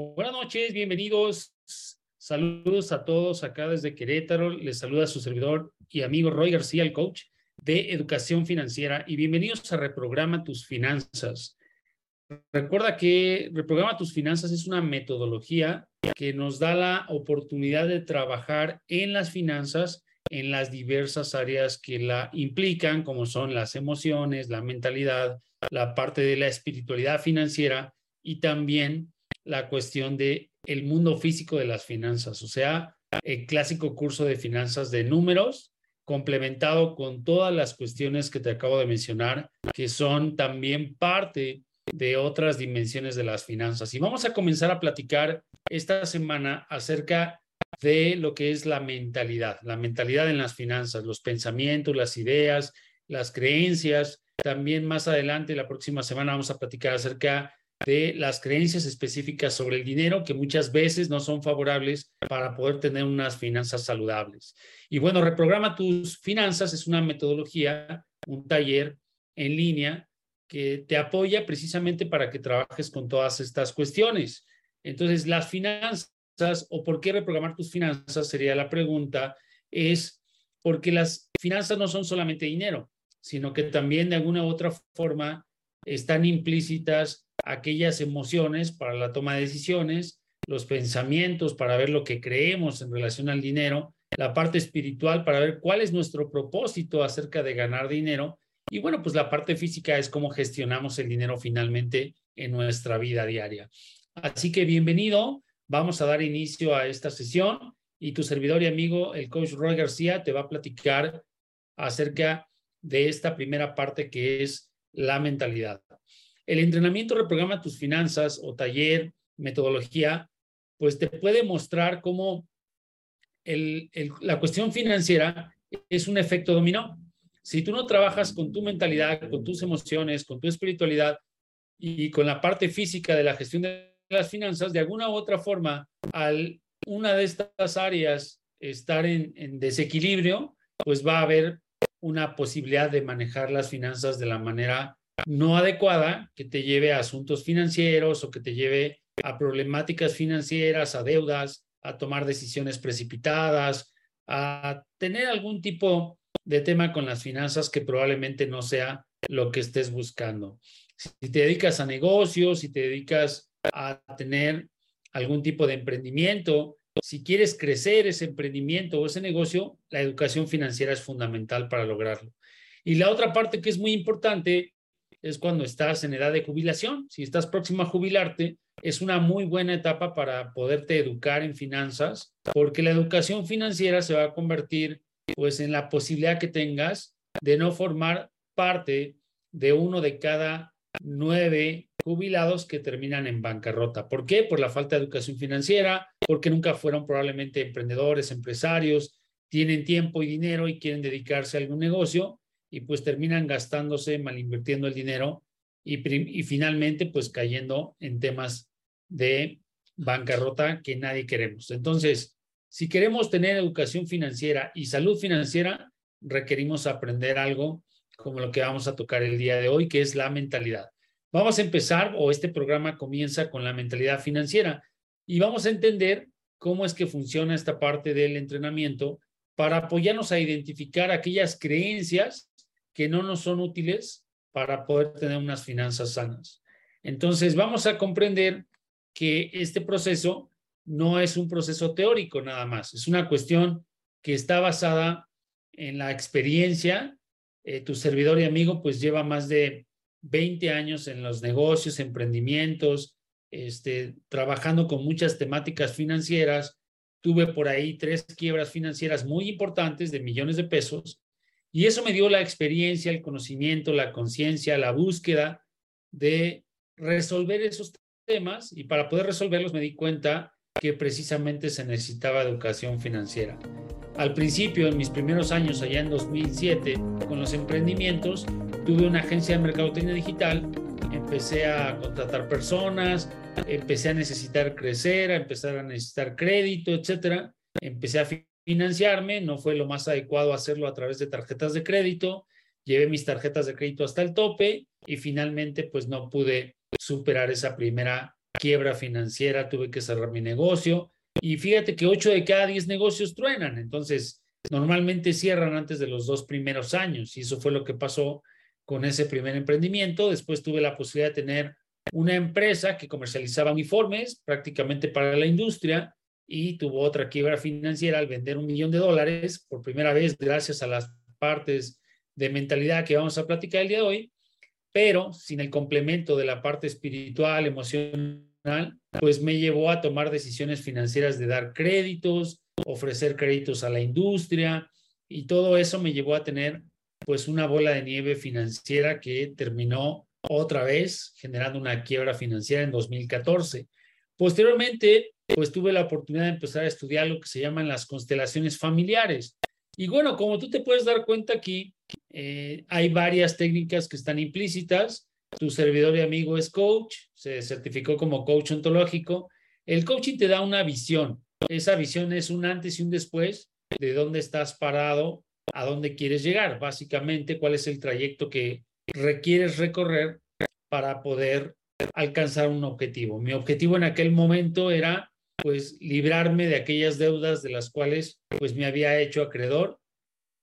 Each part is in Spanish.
Buenas noches, bienvenidos. Saludos a todos acá desde Querétaro. Les saluda su servidor y amigo Roy García, el coach de educación financiera. Y bienvenidos a Reprograma tus finanzas. Recuerda que Reprograma tus finanzas es una metodología que nos da la oportunidad de trabajar en las finanzas en las diversas áreas que la implican, como son las emociones, la mentalidad, la parte de la espiritualidad financiera y también la cuestión de el mundo físico de las finanzas, o sea, el clásico curso de finanzas de números complementado con todas las cuestiones que te acabo de mencionar, que son también parte de otras dimensiones de las finanzas. Y vamos a comenzar a platicar esta semana acerca de lo que es la mentalidad, la mentalidad en las finanzas, los pensamientos, las ideas, las creencias. También más adelante, la próxima semana, vamos a platicar acerca de las creencias específicas sobre el dinero que muchas veces no son favorables para poder tener unas finanzas saludables. Y bueno, reprograma tus finanzas es una metodología, un taller en línea que te apoya precisamente para que trabajes con todas estas cuestiones. Entonces, las finanzas o por qué reprogramar tus finanzas sería la pregunta, es porque las finanzas no son solamente dinero, sino que también de alguna u otra forma están implícitas aquellas emociones para la toma de decisiones, los pensamientos para ver lo que creemos en relación al dinero, la parte espiritual para ver cuál es nuestro propósito acerca de ganar dinero y bueno, pues la parte física es cómo gestionamos el dinero finalmente en nuestra vida diaria. Así que bienvenido, vamos a dar inicio a esta sesión y tu servidor y amigo, el coach Roy García, te va a platicar acerca de esta primera parte que es la mentalidad. El entrenamiento reprograma tus finanzas o taller, metodología, pues te puede mostrar cómo la cuestión financiera es un efecto dominó. Si tú no trabajas con tu mentalidad, con tus emociones, con tu espiritualidad y con la parte física de la gestión de las finanzas, de alguna u otra forma, al una de estas áreas estar en, desequilibrio, pues va a haber una posibilidad de manejar las finanzas de la manera no adecuada que te lleve a asuntos financieros o que te lleve a problemáticas financieras, a deudas, a tomar decisiones precipitadas, a tener algún tipo de tema con las finanzas que probablemente no sea lo que estés buscando. Si te dedicas a negocios, si te dedicas a tener algún tipo de emprendimiento, si quieres crecer ese emprendimiento o ese negocio, la educación financiera es fundamental para lograrlo. Y la otra parte que es muy importante es cuando estás en edad de jubilación. Si estás próximo a jubilarte, es una muy buena etapa para poderte educar en finanzas, porque la educación financiera se va a convertir pues en la posibilidad que tengas de no formar parte de uno de cada nueve jubilados que terminan en bancarrota. ¿Por qué? Por la falta de educación financiera, porque nunca fueron probablemente emprendedores, empresarios, tienen tiempo y dinero y quieren dedicarse a algún negocio y pues terminan gastándose, mal invirtiendo el dinero y, y finalmente pues cayendo en temas de bancarrota que nadie queremos. Entonces, si queremos tener educación financiera y salud financiera, requerimos aprender algo como lo que vamos a tocar el día de hoy, que es la mentalidad. Vamos a empezar, o este programa comienza con la mentalidad financiera y vamos a entender cómo es que funciona esta parte del entrenamiento para apoyarnos a identificar aquellas creencias que no nos son útiles para poder tener unas finanzas sanas. Entonces, vamos a comprender que este proceso no es un proceso teórico nada más, es una cuestión que está basada en la experiencia. Eh, tu servidor y amigo pues lleva más de 20 años en los negocios, emprendimientos, este, trabajando con muchas temáticas financieras. Tuve por ahí tres quiebras financieras muy importantes de millones de pesos y eso me dio la experiencia, el conocimiento, la conciencia, la búsqueda de resolver esos temas y para poder resolverlos me di cuenta que precisamente se necesitaba educación financiera. Al principio, en mis primeros años, allá en 2007, con los emprendimientos, tuve una agencia de mercadotecnia digital, empecé a contratar personas, empecé a necesitar crecer, a empezar a necesitar crédito, etcétera. Empecé a financiarme, no fue lo más adecuado hacerlo a través de tarjetas de crédito, llevé mis tarjetas de crédito hasta el tope y finalmente pues no pude superar esa primera quiebra financiera, tuve que cerrar mi negocio y fíjate que 8 de cada 10 negocios truenan, entonces normalmente cierran antes de los dos primeros años y eso fue lo que pasó con ese primer emprendimiento. Después tuve la posibilidad de tener una empresa que comercializaba uniformes prácticamente para la industria y tuvo otra quiebra financiera al vender un millón de dólares por primera vez gracias a las partes de mentalidad que vamos a platicar el día de hoy, pero sin el complemento de la parte espiritual, emocional, pues me llevó a tomar decisiones financieras de dar créditos, ofrecer créditos a la industria y todo eso me llevó a tener pues una bola de nieve financiera que terminó otra vez generando una quiebra financiera en 2014. Posteriormente, pues tuve la oportunidad de empezar a estudiar lo que se llaman las constelaciones familiares. Y bueno, como tú te puedes dar cuenta aquí, eh, hay varias técnicas que están implícitas. Tu servidor y amigo es coach, se certificó como coach ontológico. El coaching te da una visión. Esa visión es un antes y un después de dónde estás parado, a dónde quieres llegar. Básicamente, cuál es el trayecto que requieres recorrer para poder alcanzar un objetivo. Mi objetivo en aquel momento era pues librarme de aquellas deudas de las cuales pues me había hecho acreedor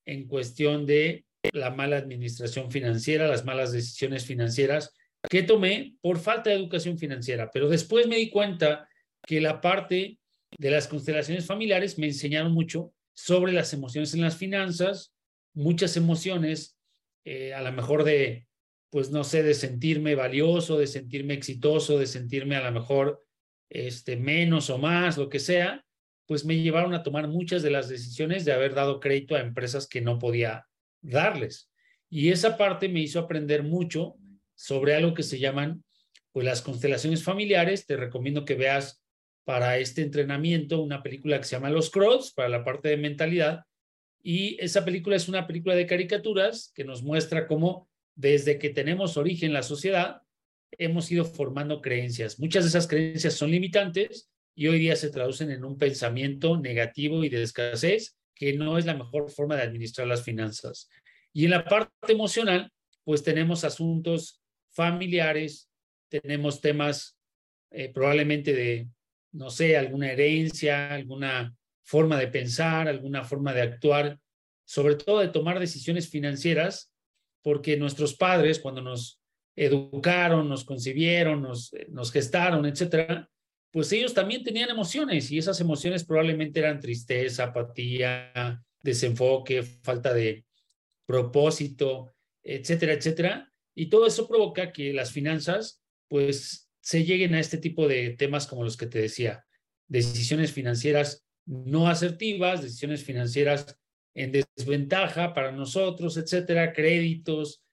en cuestión de la mala administración financiera, las malas decisiones financieras que tomé por falta de educación financiera. Pero después me di cuenta que la parte de las constelaciones familiares me enseñaron mucho sobre las emociones en las finanzas, muchas emociones, eh, a lo mejor de, pues no sé, de sentirme valioso, de sentirme exitoso, de sentirme a lo mejor este, menos o más, lo que sea, pues me llevaron a tomar muchas de las decisiones de haber dado crédito a empresas que no podía darles. Y esa parte me hizo aprender mucho sobre algo que se llaman pues las constelaciones familiares. Te recomiendo que veas para este entrenamiento una película que se llama Los Crows, para la parte de mentalidad. Y esa película es una película de caricaturas que nos muestra cómo desde que tenemos origen la sociedad, hemos ido formando creencias. Muchas de esas creencias son limitantes y hoy día se traducen en un pensamiento negativo y de escasez, que no es la mejor forma de administrar las finanzas. Y en la parte emocional, pues tenemos asuntos familiares, tenemos temas eh, probablemente de, no sé, alguna herencia, alguna forma de pensar, alguna forma de actuar, sobre todo de tomar decisiones financieras, porque nuestros padres, cuando nos educaron, nos concibieron, nos, nos gestaron, etcétera, pues ellos también tenían emociones y esas emociones probablemente eran tristeza, apatía, desenfoque, falta de propósito, etcétera, etcétera. Y todo eso provoca que las finanzas, pues, se lleguen a este tipo de temas como los que te decía, decisiones financieras no asertivas, decisiones financieras en desventaja para nosotros, etcétera, créditos,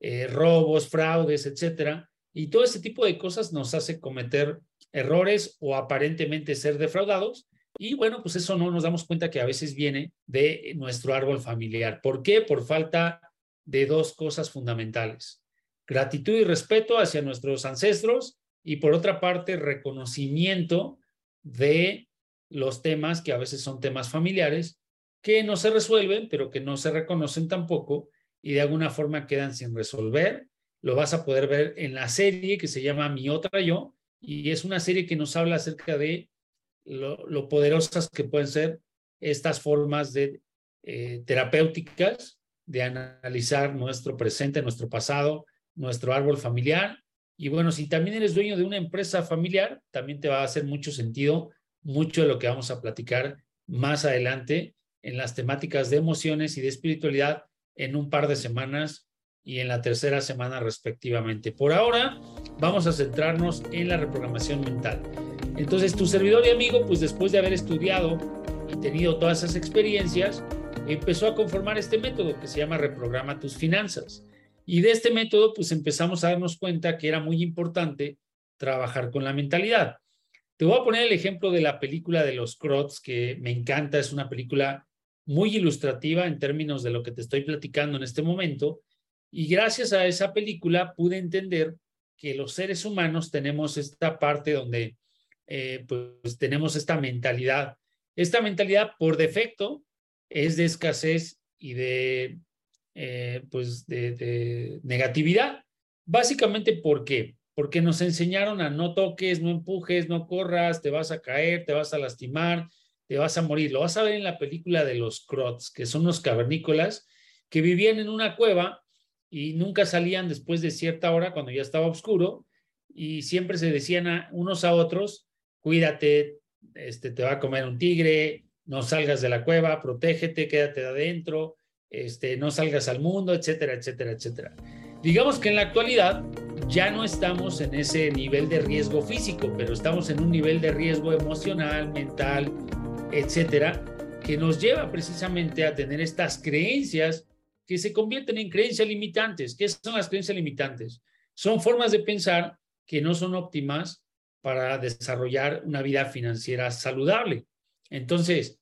eh, robos, fraudes, etcétera. Y todo ese tipo de cosas nos hace cometer errores o aparentemente ser defraudados. Y bueno, pues eso no nos damos cuenta que a veces viene de nuestro árbol familiar. ¿Por qué? Por falta de dos cosas fundamentales. Gratitud y respeto hacia nuestros ancestros y por otra parte, reconocimiento de los temas que a veces son temas familiares que no se resuelven, pero que no se reconocen tampoco y de alguna forma quedan sin resolver. Lo vas a poder ver en la serie que se llama Mi Otra Yo y es una serie que nos habla acerca de lo, poderosas que pueden ser estas formas de eh, terapéuticas de analizar nuestro presente, nuestro pasado, nuestro árbol familiar. Y bueno, si también eres dueño de una empresa familiar, también te va a hacer mucho sentido mucho de lo que vamos a platicar más adelante en las temáticas de emociones y de espiritualidad en un par de semanas y en la tercera semana respectivamente. Por ahora vamos a centrarnos en la reprogramación mental. Entonces tu servidor y amigo, pues después de haber estudiado y tenido todas esas experiencias, empezó a conformar este método que se llama reprograma tus finanzas. Y de este método, pues empezamos a darnos cuenta que era muy importante trabajar con la mentalidad. Te voy a poner el ejemplo de la película de los Crots, que me encanta, es una película muy ilustrativa en términos de lo que te estoy platicando en este momento. Y gracias a esa película pude entender que los seres humanos tenemos esta parte donde eh, pues tenemos esta mentalidad. Esta mentalidad por defecto es de escasez y de, eh, pues de, negatividad. Básicamente, ¿por qué? porque nos enseñaron a no toques, no empujes, no corras, te vas a caer, te vas a lastimar, te vas a morir. Lo vas a ver en la película de los Crots, que son los cavernícolas que vivían en una cueva y nunca salían después de cierta hora cuando ya estaba oscuro y siempre se decían a unos a otros, cuídate, este, te va a comer un tigre, no salgas de la cueva, protégete, quédate de adentro, este, no salgas al mundo, etcétera, etcétera, etcétera. Digamos que en la actualidad ya no estamos en ese nivel de riesgo físico, pero estamos en un nivel de riesgo emocional, mental, etcétera, que nos lleva precisamente a tener estas creencias que se convierten en creencias limitantes. ¿Qué son las creencias limitantes? Son formas de pensar que no son óptimas para desarrollar una vida financiera saludable. Entonces,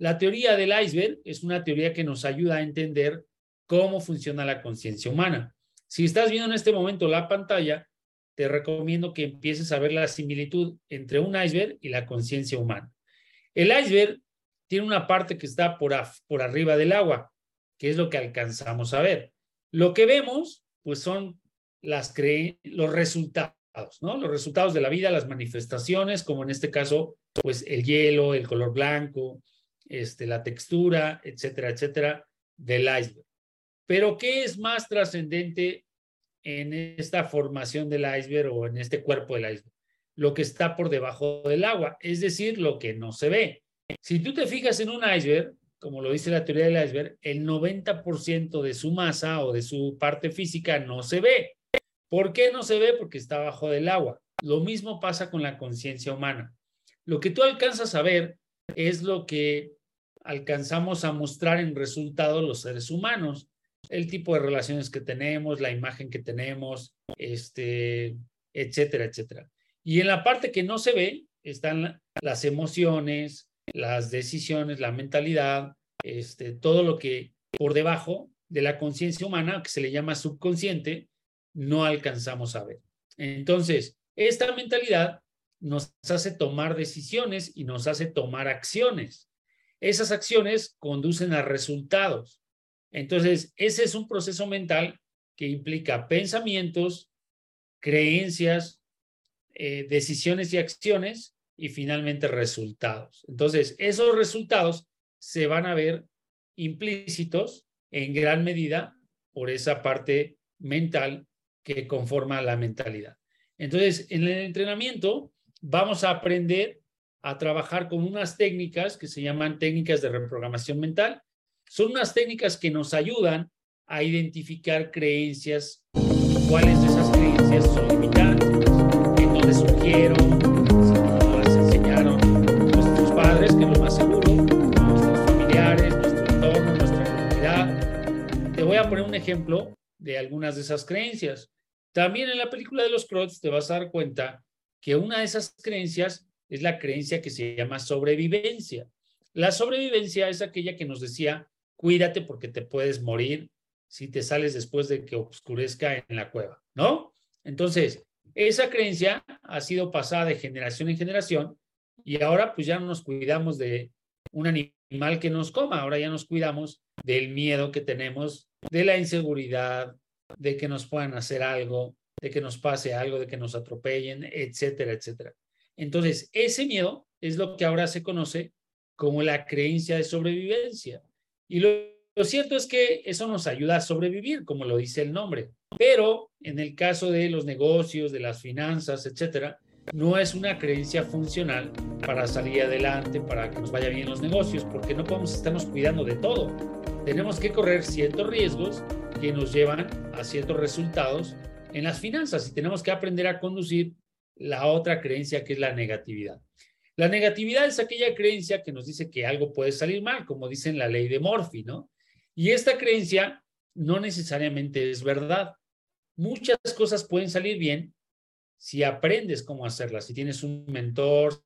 la teoría del iceberg es una teoría que nos ayuda a entender cómo funciona la conciencia humana. Si estás viendo en este momento la pantalla, te recomiendo que empieces a ver la similitud entre un iceberg y la conciencia humana. El iceberg tiene una parte que está por, arriba del agua, que es lo que alcanzamos a ver. Lo que vemos, pues son los resultados, ¿no? Los resultados de la vida, las manifestaciones, como en este caso, pues el hielo, el color blanco, este, la textura, etcétera, etcétera, del iceberg. Pero, ¿qué es más trascendente en esta formación del iceberg o en este cuerpo del iceberg? Lo que está por debajo del agua, es decir, lo que no se ve. Si tú te fijas en un iceberg, como lo dice la teoría del iceberg, el 90% de su masa o de su parte física no se ve. ¿Por qué no se ve? Porque está bajo del agua. Lo mismo pasa con la conciencia humana. Lo que tú alcanzas a ver es lo que alcanzamos a mostrar en resultados los seres humanos, el tipo de relaciones que tenemos, la imagen que tenemos, este, etcétera, etcétera. Y en la parte que no se ve están las emociones, las decisiones, la mentalidad, este, todo lo que por debajo de la conciencia humana, que se le llama subconsciente, no alcanzamos a ver. Entonces, esta mentalidad nos hace tomar decisiones y nos hace tomar acciones. Esas acciones conducen a resultados. Entonces, ese es un proceso mental que implica pensamientos, creencias, eh, decisiones y acciones y finalmente resultados. Entonces, esos resultados se van a ver implícitos en gran medida por esa parte mental que conforma la mentalidad. Entonces, en el entrenamiento vamos a aprender a trabajar con unas técnicas que se llaman técnicas de reprogramación mental. Son unas técnicas que nos ayudan a identificar creencias, cuáles de esas creencias son limitantes, en dónde surgieron, a poner un ejemplo de algunas de esas creencias. También en la película de los Crocs te vas a dar cuenta que una de esas creencias es la creencia que se llama sobrevivencia. La sobrevivencia es aquella que nos decía, cuídate porque te puedes morir si te sales después de que oscurezca en la cueva, ¿no? Entonces, esa creencia ha sido pasada de generación en generación y ahora pues ya no nos cuidamos de un animal que nos coma, ahora ya nos cuidamos del miedo que tenemos de la inseguridad, de que nos puedan hacer algo, de que nos pase algo, de que nos atropellen, etcétera, etcétera. Entonces, ese miedo es lo que ahora se conoce como la creencia de sobrevivencia. Y lo, cierto es que eso nos ayuda a sobrevivir, como lo dice el nombre. Pero en el caso de los negocios, de las finanzas, etcétera, no es una creencia funcional para salir adelante, para que nos vaya bien los negocios, porque no podemos estarnos cuidando de todo tenemos que correr ciertos riesgos que nos llevan a ciertos resultados en las finanzas y tenemos que aprender a conducir la otra creencia que es la negatividad. La negatividad es aquella creencia que nos dice que algo puede salir mal, como dice en la ley de Morphy, ¿no? Y esta creencia no necesariamente es verdad. Muchas cosas pueden salir bien si aprendes cómo hacerlas, si tienes un mentor,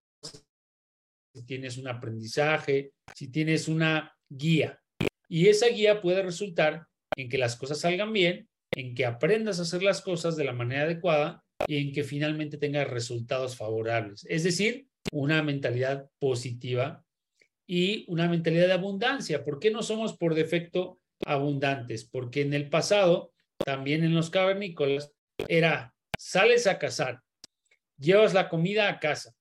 si tienes un aprendizaje, si tienes una guía. Y esa guía puede resultar en que las cosas salgan bien, en que aprendas a hacer las cosas de la manera adecuada en que finalmente tengas resultados favorables. Es decir, una mentalidad positiva y una mentalidad de abundancia. ¿Por qué no somos por defecto abundantes? Porque en el pasado, también en los cavernícolas, era sales a cazar, llevas la comida a casa.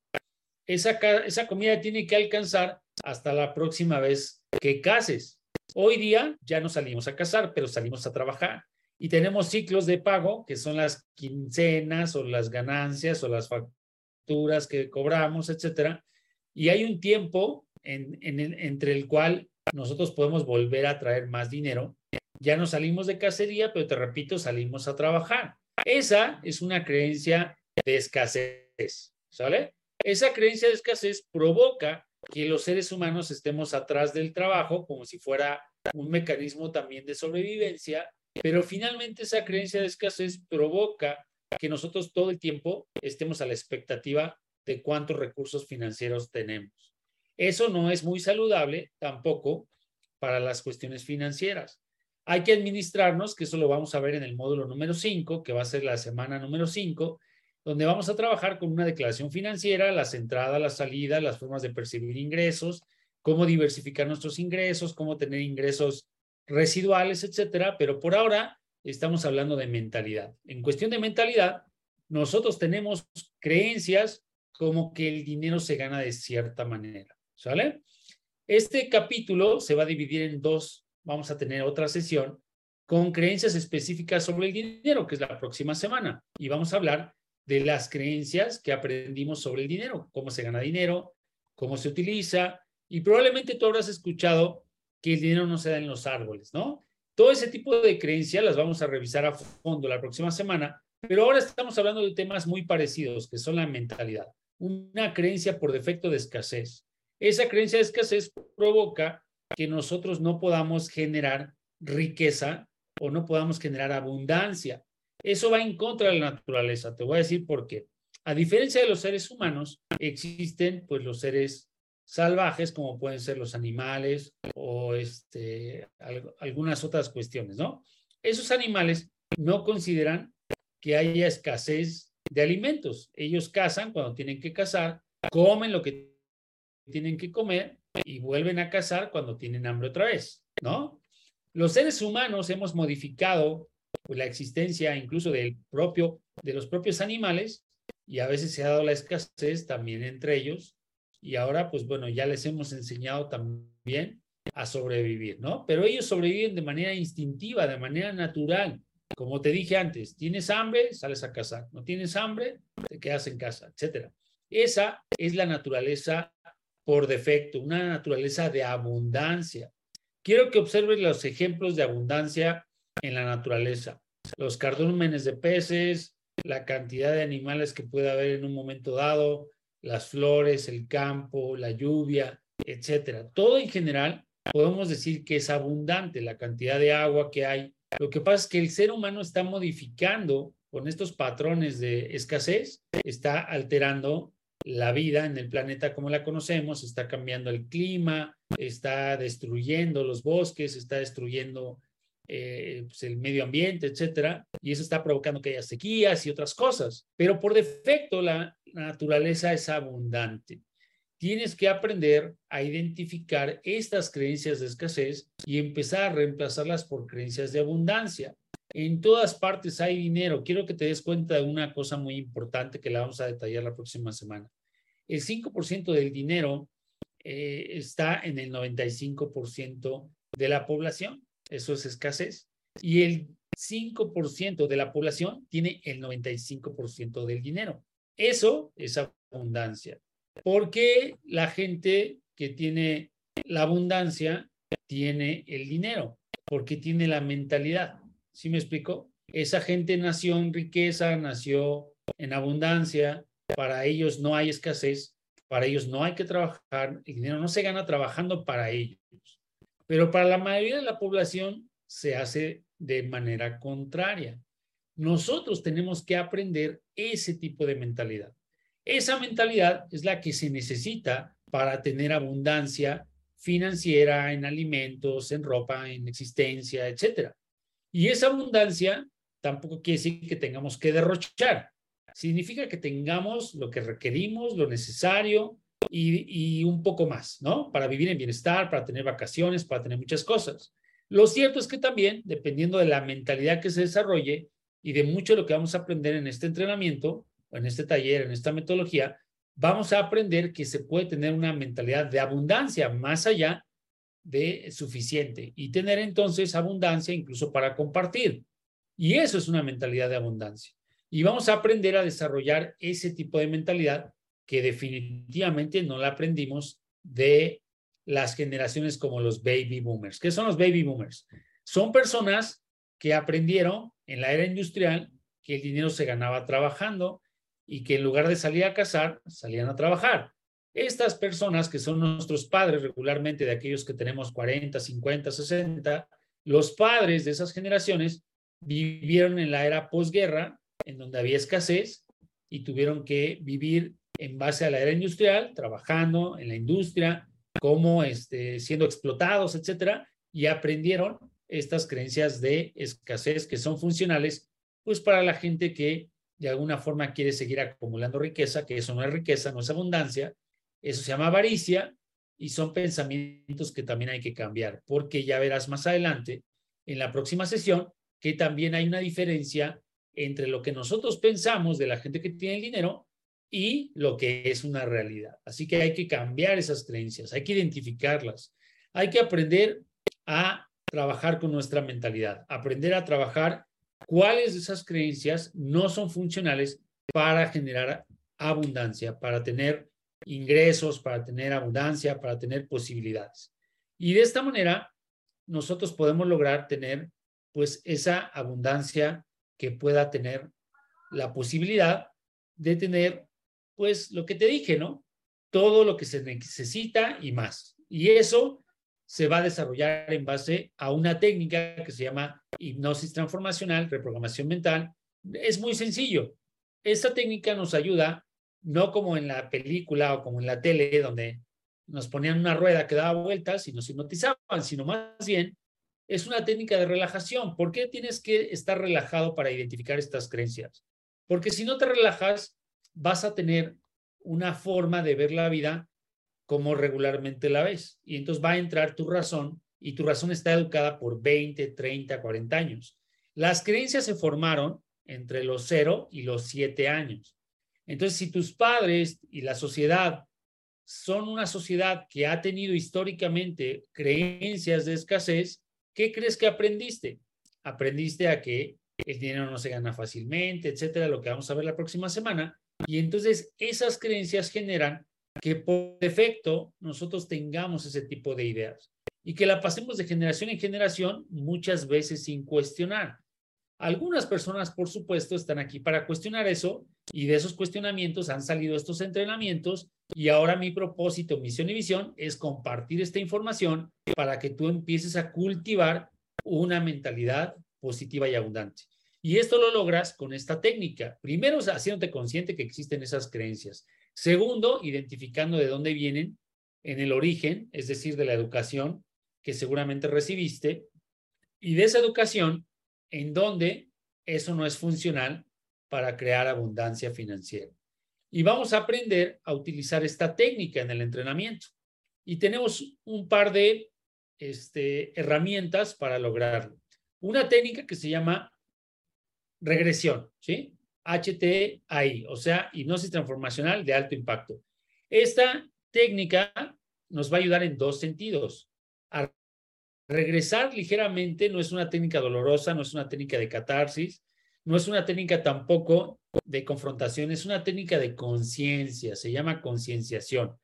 Esa, esa comida tiene que alcanzar hasta la próxima vez que cases. Hoy día ya no salimos a cazar, pero salimos a trabajar. Y tenemos ciclos de pago, que son las quincenas o las ganancias o las facturas que cobramos, etcétera. Y hay un tiempo en, entre el cual nosotros podemos volver a traer más dinero. Ya no salimos de cacería, pero te repito, salimos a trabajar. Esa es una creencia de escasez, ¿sale? Esa creencia de escasez provoca que los seres humanos estemos atrás del trabajo como si fuera un mecanismo también de sobrevivencia, pero finalmente esa creencia de escasez provoca que nosotros todo el tiempo estemos a la expectativa de cuántos recursos financieros tenemos. Eso no es muy saludable tampoco para las cuestiones financieras. Hay que administrarnos, que eso lo vamos a ver en el módulo número 5, que va a ser la semana número 5, donde vamos a trabajar con una declaración financiera, las entradas, las salidas, las formas de percibir ingresos, cómo diversificar nuestros ingresos, cómo tener ingresos residuales, etcétera. Pero por ahora estamos hablando de mentalidad. En cuestión de mentalidad, nosotros tenemos creencias como que el dinero se gana de cierta manera, ¿sale? Este capítulo se va a dividir en dos. Vamos a tener otra sesión con creencias específicas sobre el dinero, que es la próxima semana. Y vamos a hablar de las creencias que aprendimos sobre el dinero, cómo se gana dinero, cómo se utiliza. Y probablemente tú habrás escuchado que el dinero no se da en los árboles, ¿no? Todo ese tipo de creencias las vamos a revisar a fondo la próxima semana, pero ahora estamos hablando de temas muy parecidos, que son la mentalidad una creencia por defecto de escasez. Esa creencia de escasez provoca que nosotros no podamos generar riqueza o no podamos generar abundancia. Eso va en contra de la naturaleza. Te voy a decir por qué. A diferencia de los seres humanos, existen pues los seres salvajes como pueden ser los animales o este, algunas otras cuestiones, ¿no? Esos animales no consideran que haya escasez de alimentos. Ellos cazan cuando tienen que cazar, comen lo que tienen que comer y vuelven a cazar cuando tienen hambre otra vez, ¿no? Los seres humanos hemos modificado la existencia incluso del propio, de los propios animales y a veces se ha dado la escasez también entre ellos y ahora pues bueno, ya les hemos enseñado también a sobrevivir, ¿no? Pero ellos sobreviven de manera instintiva, de manera natural. Como te dije antes, tienes hambre, sales a cazar. No tienes hambre, te quedas en casa, etcétera. Esa es la naturaleza por defecto, una naturaleza de abundancia. Quiero que observes los ejemplos de abundancia en la naturaleza. Los cardúmenes de peces, la cantidad de animales que puede haber en un momento dado, las flores, el campo, la lluvia, etcétera. Todo en general podemos decir que es abundante la cantidad de agua que hay, lo que pasa es que el ser humano está modificando con estos patrones de escasez, está alterando la vida en el planeta como la conocemos, está cambiando el clima, está destruyendo los bosques, está destruyendo eh, pues, el medio ambiente, etcétera, y eso está provocando que haya sequías y otras cosas. Pero por defecto la naturaleza es abundante tienes que aprender a identificar estas creencias de escasez y empezar a reemplazarlas por creencias de abundancia. En todas partes hay dinero. Quiero que te des cuenta de una cosa muy importante que la vamos a detallar la próxima semana. El 5% del dinero eh, está en el 95% de la población. Eso es escasez. Y el 5% de la población tiene el 95% del dinero. Eso es abundancia. ¿Por qué la gente que tiene la abundancia tiene el dinero? Porque tiene la mentalidad. ¿Sí me explico? Esa gente nació en riqueza, nació en abundancia, para ellos no hay escasez, para ellos no hay que trabajar, el dinero no se gana trabajando para ellos. Pero para la mayoría de la población se hace de manera contraria. Nosotros tenemos que aprender ese tipo de mentalidad. Esa mentalidad es la que se necesita para tener abundancia financiera en alimentos, en ropa, en existencia, etc. Y esa abundancia tampoco quiere decir que tengamos que derrochar. Significa que tengamos lo que requerimos, lo necesario y, un poco más, ¿no? Para vivir en bienestar, para tener vacaciones, para tener muchas cosas. Lo cierto es que también, dependiendo de la mentalidad que se desarrolle, y de mucho de lo que vamos a aprender en este entrenamiento, en este taller, en esta metodología, vamos a aprender que se puede tener una mentalidad de abundancia más allá de suficiente y tener entonces abundancia incluso para compartir. Y eso es una mentalidad de abundancia. Y vamos a aprender a desarrollar ese tipo de mentalidad que definitivamente no la aprendimos de las generaciones como los baby boomers. ¿Qué son los baby boomers? Son personas que aprendieron en la era industrial que el dinero se ganaba trabajando y que en lugar de salir a cazar, salían a trabajar. Estas personas que son nuestros padres regularmente de aquellos que tenemos 40, 50, 60, los padres de esas generaciones vivieron en la era posguerra, en donde había escasez y tuvieron que vivir en base a la era industrial, trabajando en la industria, como este, siendo explotados, etcétera, y aprendieron estas creencias de escasez que son funcionales, pues para la gente que de alguna forma quiere seguir acumulando riqueza, que eso no es riqueza, no es abundancia, eso se llama avaricia y son pensamientos que también hay que cambiar, porque ya verás más adelante en la próxima sesión que también hay una diferencia entre lo que nosotros pensamos de la gente que tiene el dinero y lo que es una realidad. Así que hay que cambiar esas creencias, hay que identificarlas, hay que aprender a trabajar con nuestra mentalidad, aprender a trabajar cuáles de esas creencias no son funcionales para generar abundancia, para tener ingresos, para tener abundancia, para tener posibilidades. Y de esta manera, nosotros podemos lograr tener pues esa abundancia que pueda tener la posibilidad de tener pues lo que te dije, ¿no? Todo lo que se necesita y más. Y eso se va a desarrollar en base a una técnica que se llama hipnosis transformacional, reprogramación mental. Es muy sencillo. Esta técnica nos ayuda no como en la película o como en la tele, donde nos ponían una rueda que daba vueltas y nos hipnotizaban, sino más bien es una técnica de relajación. ¿Por qué tienes que estar relajado para identificar estas creencias? Porque si no te relajas, vas a tener una forma de ver la vida como regularmente la ves. Y entonces va a entrar tu razón y tu razón está educada por 20, 30, 40 años. Las creencias se formaron entre los 0 y los 7 años. Entonces, si tus padres y la sociedad son una sociedad que ha tenido históricamente creencias de escasez, ¿qué crees que aprendiste? Aprendiste a que el dinero no se gana fácilmente, etcétera, lo que vamos a ver la próxima semana. Y entonces esas creencias generan que por defecto nosotros tengamos ese tipo de ideas y que la pasemos de generación en generación muchas veces sin cuestionar. Algunas personas, por supuesto, están aquí para cuestionar eso y de esos cuestionamientos han salido estos entrenamientos y ahora mi propósito, misión y visión es compartir esta información para que tú empieces a cultivar una mentalidad positiva y abundante. Y esto lo logras con esta técnica. Primero, haciéndote consciente que existen esas creencias. Segundo, identificando de dónde vienen en el origen, es decir, de la educación que seguramente recibiste. Y de esa educación, en donde eso no es funcional para crear abundancia financiera. Y vamos a aprender a utilizar esta técnica en el entrenamiento. Y tenemos un par de este, herramientas para lograrlo. Una técnica que se llama regresión, ¿sí? HTI, o sea, hipnosis transformacional de alto impacto. Esta técnica nos va a ayudar en dos sentidos. A Regresar ligeramente no es una técnica dolorosa, no es una técnica de catarsis, no es una técnica tampoco de confrontación, es una técnica de conciencia, se llama concienciación.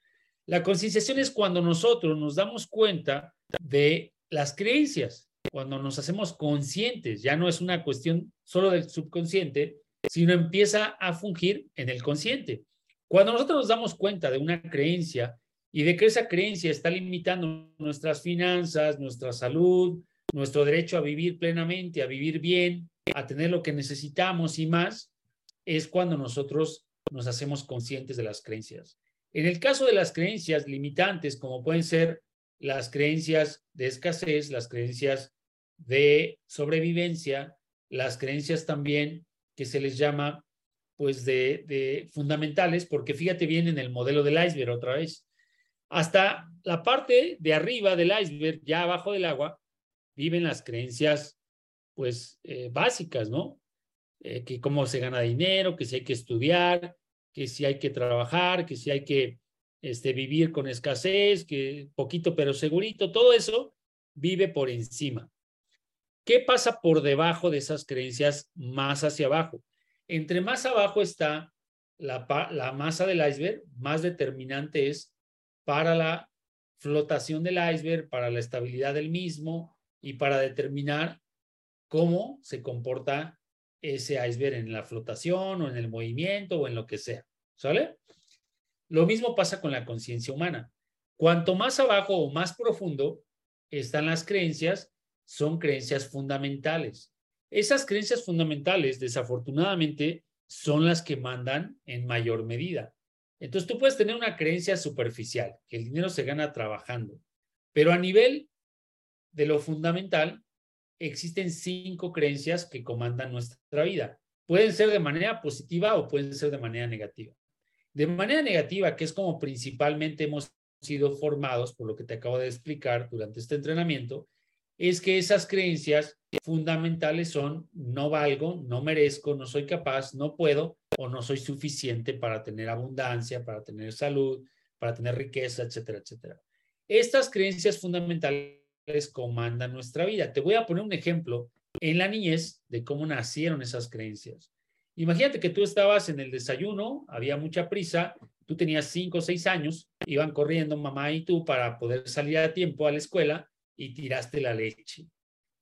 La concienciación es cuando nosotros nos damos cuenta de las creencias, cuando nos hacemos conscientes, ya no es una cuestión solo del subconsciente, sino empieza a fungir en el consciente. Cuando nosotros nos damos cuenta de una creencia y de que esa creencia está limitando nuestras finanzas, nuestra salud, nuestro derecho a vivir plenamente, a vivir bien, a tener lo que necesitamos y más, es cuando nosotros nos hacemos conscientes de las creencias. En el caso de las creencias limitantes, como pueden ser las creencias de escasez, las creencias de sobrevivencia, las creencias también que se les llama pues de, fundamentales, porque fíjate bien en el modelo del iceberg otra vez. Hasta la parte de arriba del iceberg, ya abajo del agua, viven las creencias, pues, eh, básicas, ¿no? eh, que cómo se gana dinero, que si hay que estudiar, que si hay que trabajar, que si hay que este, vivir con escasez, que poquito pero segurito, todo eso vive por encima. ¿Qué pasa por debajo de esas creencias más hacia abajo? Entre más abajo está la, masa del iceberg, más determinante es para la flotación del iceberg, para la estabilidad del mismo y para determinar cómo se comporta ese iceberg en la flotación o en el movimiento o en lo que sea. ¿Sale? Lo mismo pasa con la conciencia humana. Cuanto más abajo o más profundo están las creencias, son creencias fundamentales. Esas creencias fundamentales, desafortunadamente, son las que mandan en mayor medida. Entonces tú puedes tener una creencia superficial, que el dinero se gana trabajando, pero a nivel de lo fundamental, existen cinco creencias que comandan nuestra vida. Pueden ser de manera positiva o pueden ser de manera negativa. De manera negativa, que es como principalmente hemos sido formados, por lo que te acabo de explicar durante este entrenamiento, es que esas creencias fundamentales son no valgo, no merezco, no soy capaz, no puedo o no soy suficiente para tener abundancia, para tener salud, para tener riqueza, etcétera, etcétera. Estas creencias fundamentales comandan nuestra vida. Te voy a poner un ejemplo en la niñez de cómo nacieron esas creencias. Imagínate que tú estabas en el desayuno, había mucha prisa, tú tenías cinco o seis años, iban corriendo mamá y tú para poder salir a tiempo a la escuela y tiraste la leche.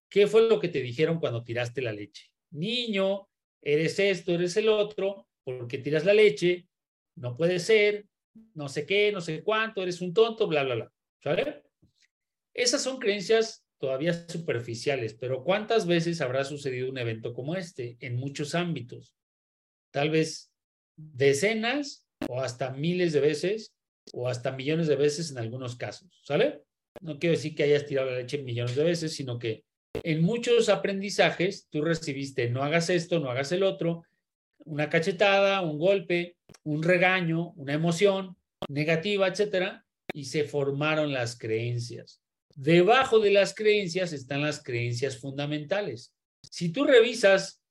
¿Qué fue lo que te dijeron cuando tiraste la leche? Niño, eres esto, eres el otro, porque tiras la leche, no puede ser, no sé qué, no sé cuánto, eres un tonto, bla, bla, bla. ¿Sabes? Esas son creencias todavía superficiales, pero ¿cuántas veces habrá sucedido un evento como este en muchos ámbitos? Tal vez decenas o hasta miles de veces o hasta millones de veces en algunos casos, ¿sale? No quiero decir que hayas tirado la leche millones de veces, sino que en muchos aprendizajes tú recibiste no hagas esto, no hagas el otro, una cachetada, un golpe, un regaño, una emoción negativa, etcétera, y se formaron las creencias. Debajo de las creencias están las creencias fundamentales. Si tú revisas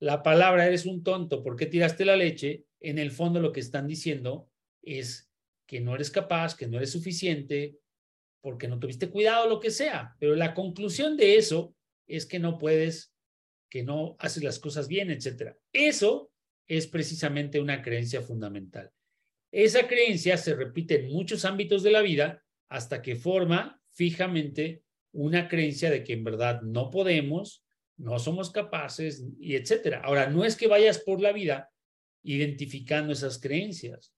la palabra eres un tonto, ¿por qué tiraste la leche? En el fondo lo que están diciendo es que no eres capaz, que no eres suficiente, porque no tuviste cuidado, lo que sea. Pero la conclusión de eso es que no puedes, que no haces las cosas bien, etcétera. Eso es precisamente una creencia fundamental. Esa creencia se repite en muchos ámbitos de la vida hasta que forma fijamente una creencia de que en verdad no podemos, no somos capaces y etcétera. Ahora, no es que vayas por la vida identificando esas creencias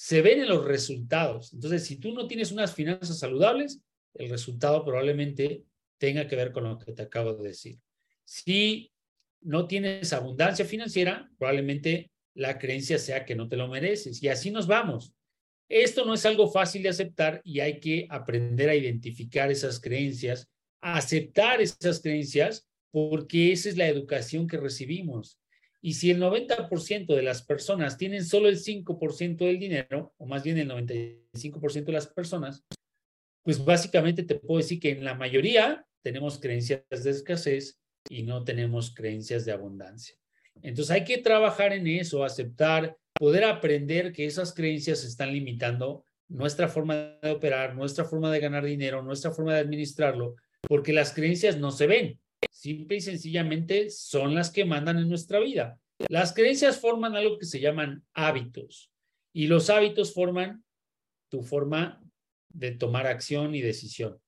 se ven en los resultados. Entonces, si tú no tienes unas finanzas saludables, el resultado probablemente tenga que ver con lo que te acabo de decir. Si no tienes abundancia financiera, probablemente la creencia sea que no te lo mereces. Y así nos vamos. Esto no es algo fácil de aceptar y hay que aprender a identificar esas creencias, aceptar esas creencias, porque esa es la educación que recibimos. Y si el 90% de las personas tienen solo el 5% del dinero, o más bien el 95% de las personas, pues básicamente te puedo decir que en la mayoría tenemos creencias de escasez y no tenemos creencias de abundancia. Entonces hay que trabajar en eso, aceptar, poder aprender que esas creencias están limitando nuestra forma de operar, nuestra forma de ganar dinero, nuestra forma de administrarlo, porque las creencias no se ven. Simple y sencillamente son las que mandan en nuestra vida. Las creencias forman algo que se llaman hábitos y los hábitos forman tu forma de tomar acción y decisión.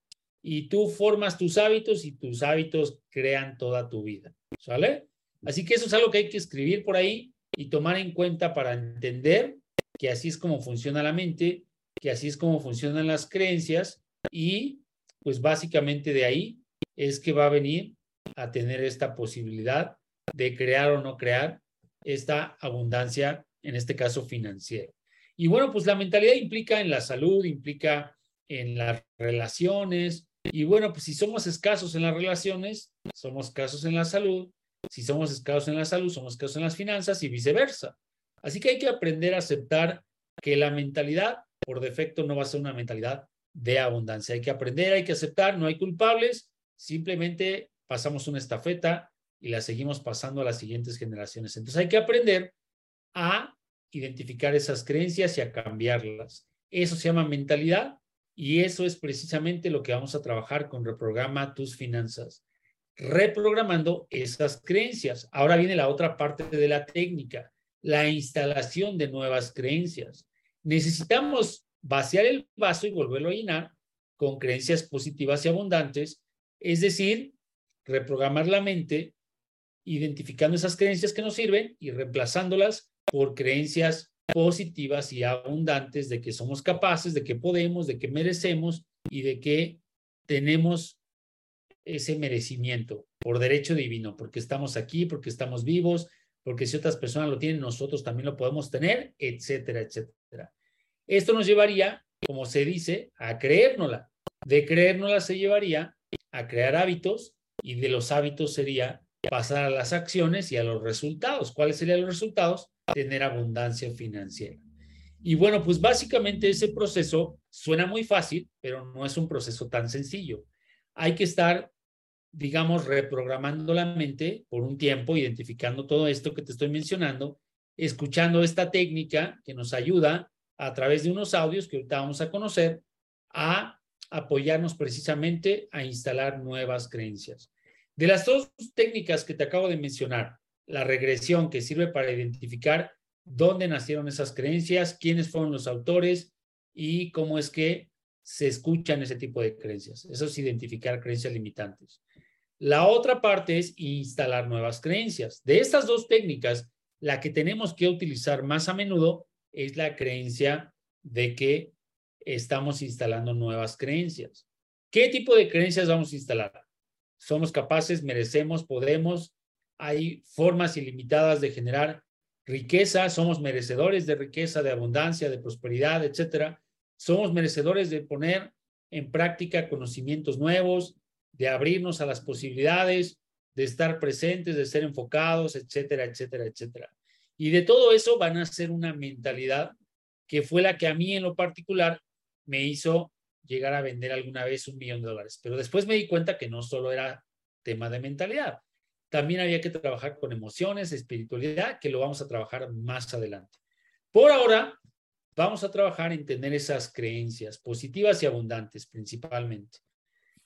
Y tú formas tus hábitos y tus hábitos crean toda tu vida. ¿Sale? Así que eso es algo que hay que escribir por ahí y tomar en cuenta para entender que así es como funciona la mente, que así es como funcionan las creencias y pues básicamente de ahí es que va a venir a tener esta posibilidad de crear o no crear esta abundancia, en este caso financiera. Y bueno, pues la mentalidad implica en la salud, implica en las relaciones. Y bueno, pues si somos escasos en las relaciones, somos escasos en la salud. Si somos escasos en la salud, somos escasos en las finanzas y viceversa. Así que hay que aprender a aceptar que la mentalidad por defecto no va a ser una mentalidad de abundancia. Hay que aprender, hay que aceptar, no hay culpables, simplemente pasamos una estafeta y la seguimos pasando a las siguientes generaciones. Entonces hay que aprender a identificar esas creencias y a cambiarlas. Eso se llama mentalidad y eso es precisamente lo que vamos a trabajar con Reprograma tus finanzas, reprogramando esas creencias. Ahora viene la otra parte de la técnica, la instalación de nuevas creencias. Necesitamos vaciar el vaso y volverlo a llenar con creencias positivas y abundantes, es decir, reprogramar la mente, identificando esas creencias que nos sirven y reemplazándolas por creencias positivas y abundantes de que somos capaces, de que podemos, de que merecemos y de que tenemos ese merecimiento por derecho divino, porque estamos aquí, porque estamos vivos, porque si otras personas lo tienen, nosotros también lo podemos tener, etcétera, etcétera. Esto nos llevaría, como se dice, a creérnosla. De creérnosla se llevaría a crear hábitos y de los hábitos sería pasar a las acciones y a los resultados. ¿Cuáles serían los resultados? Tener abundancia financiera. Y bueno, pues básicamente ese proceso suena muy fácil, pero no es un proceso tan sencillo. Hay que estar, digamos, reprogramando la mente por un tiempo, identificando todo esto que te estoy mencionando, escuchando esta técnica que nos ayuda a través de unos audios que ahorita vamos a conocer a apoyarnos precisamente a instalar nuevas creencias. De las dos técnicas que te acabo de mencionar, la regresión que sirve para identificar dónde nacieron esas creencias, quiénes fueron los autores y cómo es que se escuchan ese tipo de creencias. Eso es identificar creencias limitantes. La otra parte es instalar nuevas creencias. De estas dos técnicas, la que tenemos que utilizar más a menudo es la creencia de que estamos instalando nuevas creencias. ¿Qué tipo de creencias vamos a instalar? Somos capaces, merecemos, podemos. Hay formas ilimitadas de generar riqueza, somos merecedores de riqueza, de abundancia, de prosperidad, etcétera. Somos merecedores de poner en práctica conocimientos nuevos, de abrirnos a las posibilidades, de estar presentes, de ser enfocados, etcétera, etcétera, etcétera. Y de todo eso van a ser una mentalidad que fue la que a mí en lo particular me hizo llegar a vender alguna vez un millón de dólares. Pero después me di cuenta que no solo era tema de mentalidad, también había que trabajar con emociones, espiritualidad, que lo vamos a trabajar más adelante. Por ahora, vamos a trabajar en tener esas creencias positivas y abundantes principalmente.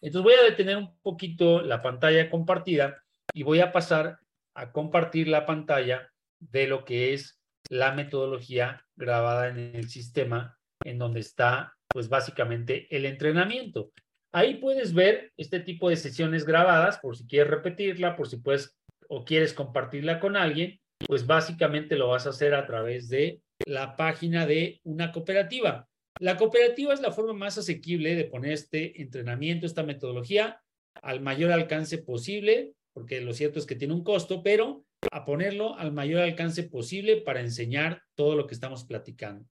Entonces voy a detener un poquito la pantalla compartida y voy a pasar a compartir la pantalla de lo que es la metodología grabada en el sistema en donde está pues básicamente el entrenamiento. Ahí puedes ver este tipo de sesiones grabadas por si quieres repetirla, por si puedes o quieres compartirla con alguien, pues básicamente lo vas a hacer a través de la página de una cooperativa. La cooperativa es la forma más asequible de poner este entrenamiento, esta metodología al mayor alcance posible, porque lo cierto es que tiene un costo, pero a ponerlo al mayor alcance posible para enseñar todo lo que estamos platicando.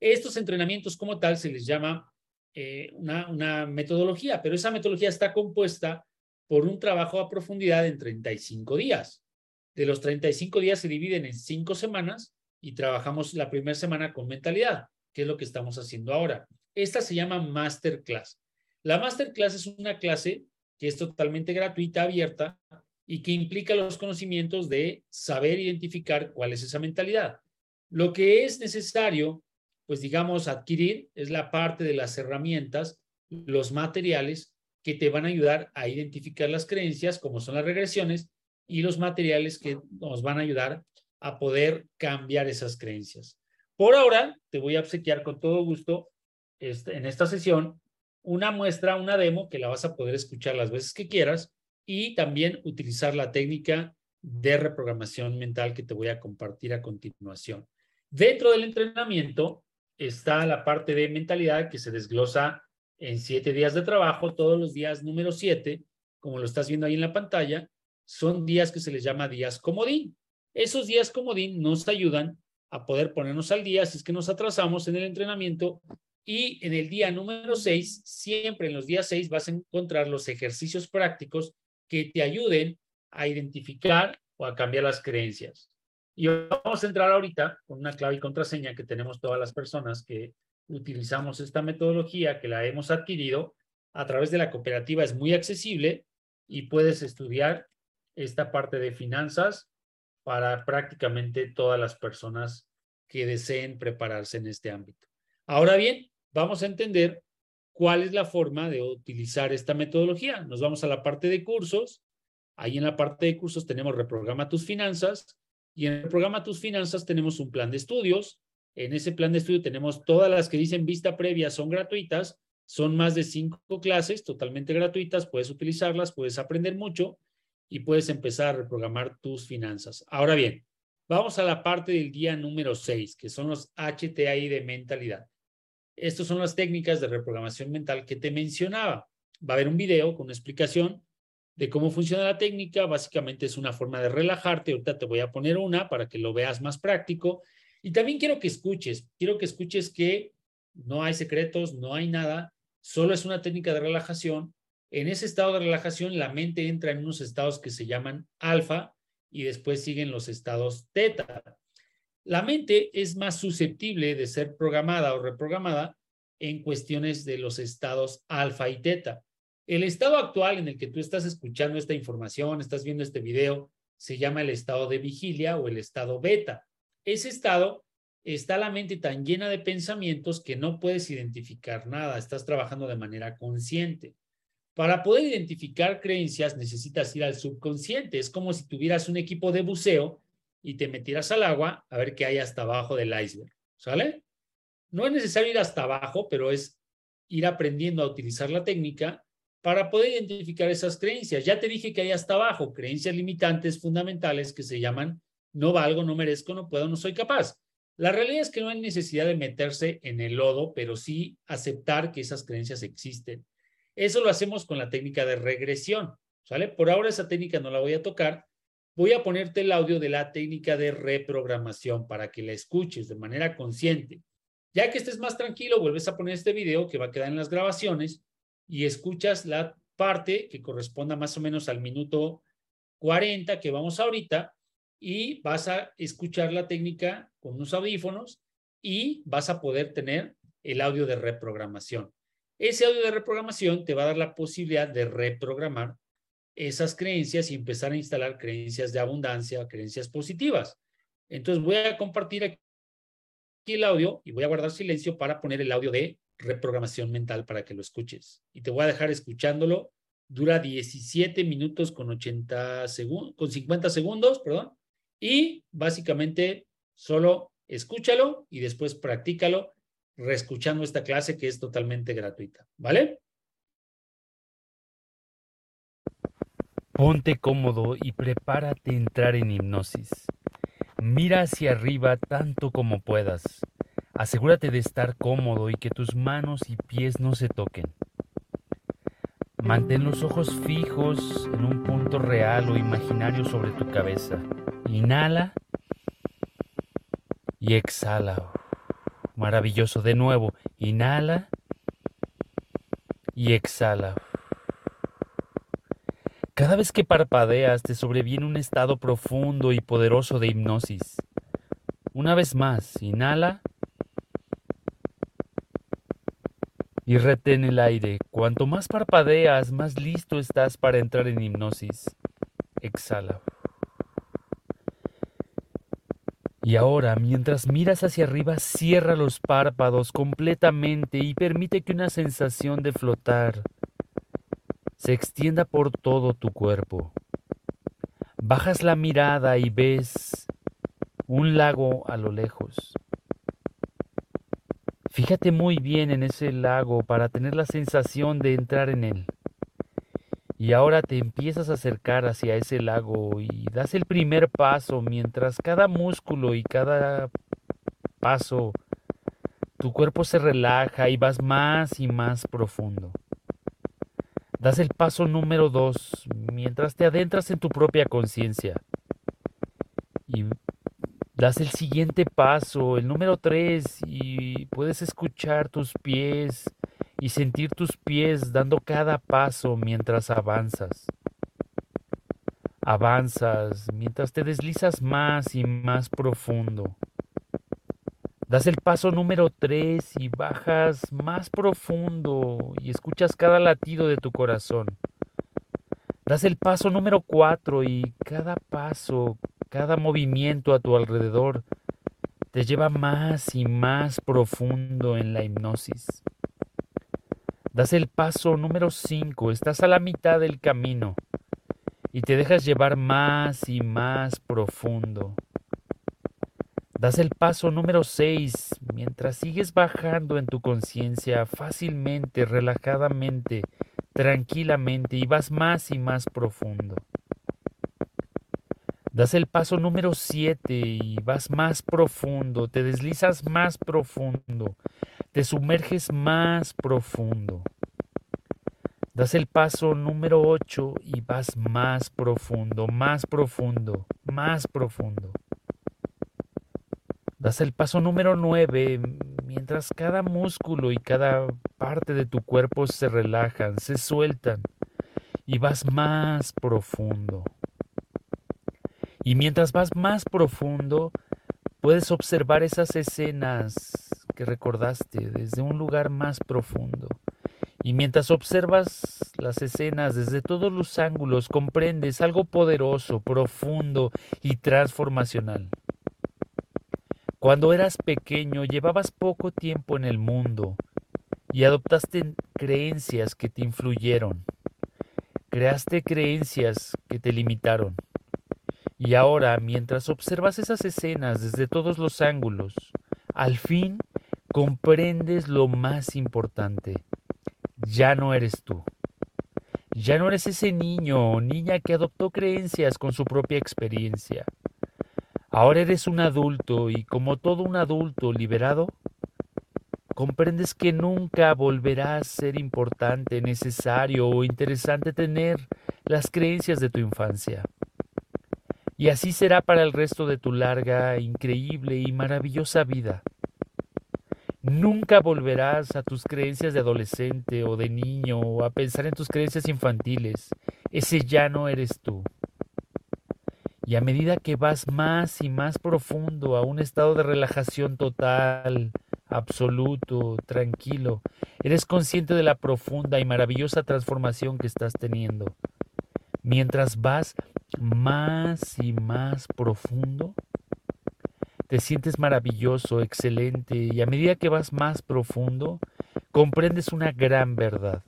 Estos entrenamientos como tal se les llama eh, una, una metodología, pero esa metodología está compuesta por un trabajo a profundidad en 35 días. De los 35 días se dividen en cinco semanas y trabajamos la primera semana con mentalidad, que es lo que estamos haciendo ahora. Esta se llama Masterclass. La Masterclass es una clase que es totalmente gratuita, abierta y que implica los conocimientos de saber identificar cuál es esa mentalidad. Lo que es necesario pues digamos, adquirir es la parte de las herramientas, los materiales que te van a ayudar a identificar las creencias, como son las regresiones, y los materiales que nos van a ayudar a poder cambiar esas creencias. Por ahora, te voy a obsequiar con todo gusto este, en esta sesión una muestra, una demo que la vas a poder escuchar las veces que quieras y también utilizar la técnica de reprogramación mental que te voy a compartir a continuación. Dentro del entrenamiento, está la parte de mentalidad que se desglosa en siete días de trabajo, todos los días número siete, como lo estás viendo ahí en la pantalla, son días que se les llama días comodín. Esos días comodín nos ayudan a poder ponernos al día si es que nos atrasamos en el entrenamiento y en el día número seis, siempre en los días seis vas a encontrar los ejercicios prácticos que te ayuden a identificar o a cambiar las creencias. Y vamos a entrar ahorita con una clave y contraseña que tenemos todas las personas que utilizamos esta metodología, que la hemos adquirido a través de la cooperativa. Es muy accesible y puedes estudiar esta parte de finanzas para prácticamente todas las personas que deseen prepararse en este ámbito. Ahora bien, vamos a entender cuál es la forma de utilizar esta metodología. Nos vamos a la parte de cursos. Ahí en la parte de cursos tenemos Reprograma tus finanzas y en Reprograma tus finanzas tenemos un plan de estudios. En ese plan de estudio tenemos todas las que dicen vista previa, son gratuitas. Son más de cinco clases totalmente gratuitas. Puedes utilizarlas, puedes aprender mucho y puedes empezar a reprogramar tus finanzas. Ahora bien, vamos a la parte del día número 6, que son los HTI de mentalidad. Estas son las técnicas de reprogramación mental que te mencionaba. Va a haber un video con una explicación de cómo funciona la técnica. Básicamente es una forma de relajarte. Ahorita te voy a poner una para que lo veas más práctico. Y también quiero que escuches, quiero que escuches que no hay secretos, no hay nada, solo es una técnica de relajación. En ese estado de relajación, la mente entra en unos estados que se llaman alfa y después siguen los estados teta. La mente es más susceptible de ser programada o reprogramada en cuestiones de los estados alfa y teta. El estado actual en el que tú estás escuchando esta información, estás viendo este video, se llama el estado de vigilia o el estado beta. Ese estado está la mente tan llena de pensamientos que no puedes identificar nada, estás trabajando de manera consciente. Para poder identificar creencias necesitas ir al subconsciente. Es como si tuvieras un equipo de buceo y te metieras al agua a ver qué hay hasta abajo del iceberg, ¿sale? No es necesario ir hasta abajo, pero es ir aprendiendo a utilizar la técnica para poder identificar esas creencias. Ya te dije que hay hasta abajo creencias limitantes fundamentales que se llaman no valgo, no merezco, no puedo, no soy capaz. La realidad es que no hay necesidad de meterse en el lodo, pero sí aceptar que esas creencias existen. Eso lo hacemos con la técnica de regresión, ¿sale? Por ahora esa técnica no la voy a tocar, voy a ponerte el audio de la técnica de reprogramación para que la escuches de manera consciente. Ya que estés más tranquilo, vuelves a poner este video que va a quedar en las grabaciones y escuchas la parte que corresponda más o menos al minuto 40 que vamos ahorita y vas a escuchar la técnica con unos audífonos y vas a poder tener el audio de reprogramación. Ese audio de reprogramación te va a dar la posibilidad de reprogramar esas creencias y empezar a instalar creencias de abundancia, creencias positivas. Entonces voy a compartir aquí el audio y voy a guardar silencio para poner el audio de reprogramación mental para que lo escuches. Y te voy a dejar escuchándolo. Dura 17 minutos con 80 segundos, con 50 segundos, perdón. Y básicamente solo escúchalo y después practícalo reescuchando esta clase que es totalmente gratuita. ¿Vale? Ponte cómodo y prepárate a entrar en hipnosis. Mira hacia arriba tanto como puedas. Asegúrate de estar cómodo y que tus manos y pies no se toquen. Mantén los ojos fijos en un punto real o imaginario sobre tu cabeza. Inhala y exhala. Maravilloso. De nuevo, inhala y exhala. Cada vez que parpadeas te sobreviene un estado profundo y poderoso de hipnosis. Una vez más, inhala y retén el aire. Cuanto más parpadeas, más listo estás para entrar en hipnosis. Exhala. Y ahora, mientras miras hacia arriba, cierra los párpados completamente y permite que una sensación de flotar se extienda por todo tu cuerpo. Bajas la mirada y ves un lago a lo lejos. Fíjate muy bien en ese lago para tener la sensación de entrar en él. Y ahora te empiezas a acercar hacia ese lago y das el primer paso mientras cada músculo y cada paso tu cuerpo se relaja y vas más y más profundo. Das el paso número dos mientras te adentras en tu propia conciencia. Y das el siguiente paso, el número tres, y puedes escuchar tus pies y sentir tus pies dando cada paso mientras avanzas. Avanzas mientras te deslizas más y más profundo. Das el paso número 3 y bajas más profundo y escuchas cada latido de tu corazón. Das el paso número cuatro y cada paso, cada movimiento a tu alrededor te lleva más y más profundo en la hipnosis. Das el paso número cinco, estás a la mitad del camino y te dejas llevar más y más profundo. Das el paso número 6 mientras sigues bajando en tu conciencia fácilmente, relajadamente, tranquilamente y vas más y más profundo. Das el paso número 7 y vas más profundo, te deslizas más profundo, te sumerges más profundo. Das el paso número 8 y vas más profundo, más profundo, más profundo. Das el paso número 9 mientras cada músculo y cada parte de tu cuerpo se relajan, se sueltan y vas más profundo. Y mientras vas más profundo, puedes observar esas escenas que recordaste desde un lugar más profundo. Y mientras observas las escenas desde todos los ángulos, comprendes algo poderoso, profundo y transformacional. Cuando eras pequeño llevabas poco tiempo en el mundo y adoptaste creencias que te influyeron. Creaste creencias que te limitaron. Y ahora, mientras observas esas escenas desde todos los ángulos, al fin comprendes lo más importante. Ya no eres tú. Ya no eres ese niño o niña que adoptó creencias con su propia experiencia. Ahora eres un adulto y como todo un adulto liberado, comprendes que nunca volverá a ser importante, necesario o interesante tener las creencias de tu infancia. Y así será para el resto de tu larga, increíble y maravillosa vida. Nunca volverás a tus creencias de adolescente o de niño o a pensar en tus creencias infantiles. Ese ya no eres tú. Y a medida que vas más y más profundo a un estado de relajación total, absoluto, tranquilo, eres consciente de la profunda y maravillosa transformación que estás teniendo. Mientras vas más y más profundo, te sientes maravilloso, excelente, y a medida que vas más profundo, comprendes una gran verdad,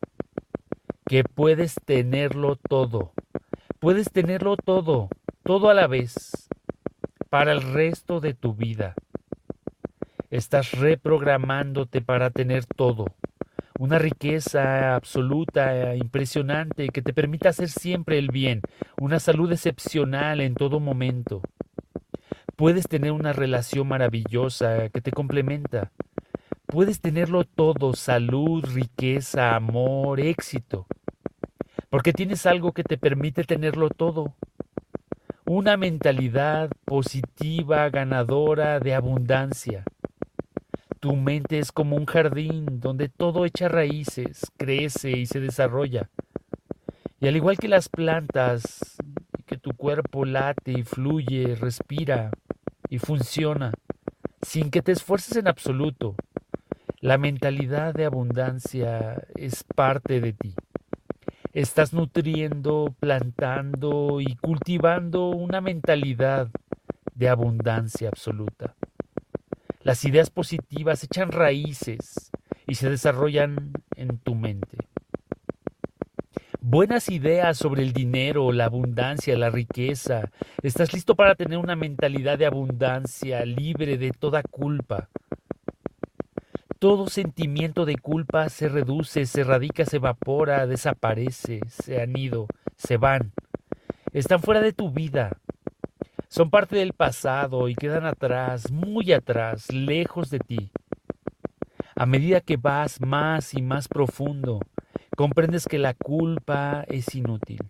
que puedes tenerlo todo, puedes tenerlo todo, todo a la vez, para el resto de tu vida. Estás reprogramándote para tener todo, una riqueza absoluta, impresionante, que te permita hacer siempre el bien, una salud excepcional en todo momento. Puedes tener una relación maravillosa que te complementa. Puedes tenerlo todo, salud, riqueza, amor, éxito, porque tienes algo que te permite tenerlo todo una mentalidad positiva, ganadora, de abundancia. Tu mente es como un jardín donde todo echa raíces, crece y se desarrolla. Y al igual que las plantas, que tu cuerpo late y fluye, respira y funciona, sin que te esfuerces en absoluto, la mentalidad de abundancia es parte de ti estás nutriendo, plantando y cultivando una mentalidad de abundancia absoluta. Las ideas positivas echan raíces y se desarrollan en tu mente. Buenas ideas sobre el dinero, la abundancia, la riqueza. Estás listo para tener una mentalidad de abundancia libre de toda culpa todo sentimiento de culpa se reduce, se radica, se evapora, desaparece, se han ido, se van. Están fuera de tu vida. Son parte del pasado y quedan atrás, muy atrás, lejos de ti. A medida que vas más y más profundo, comprendes que la culpa es inútil.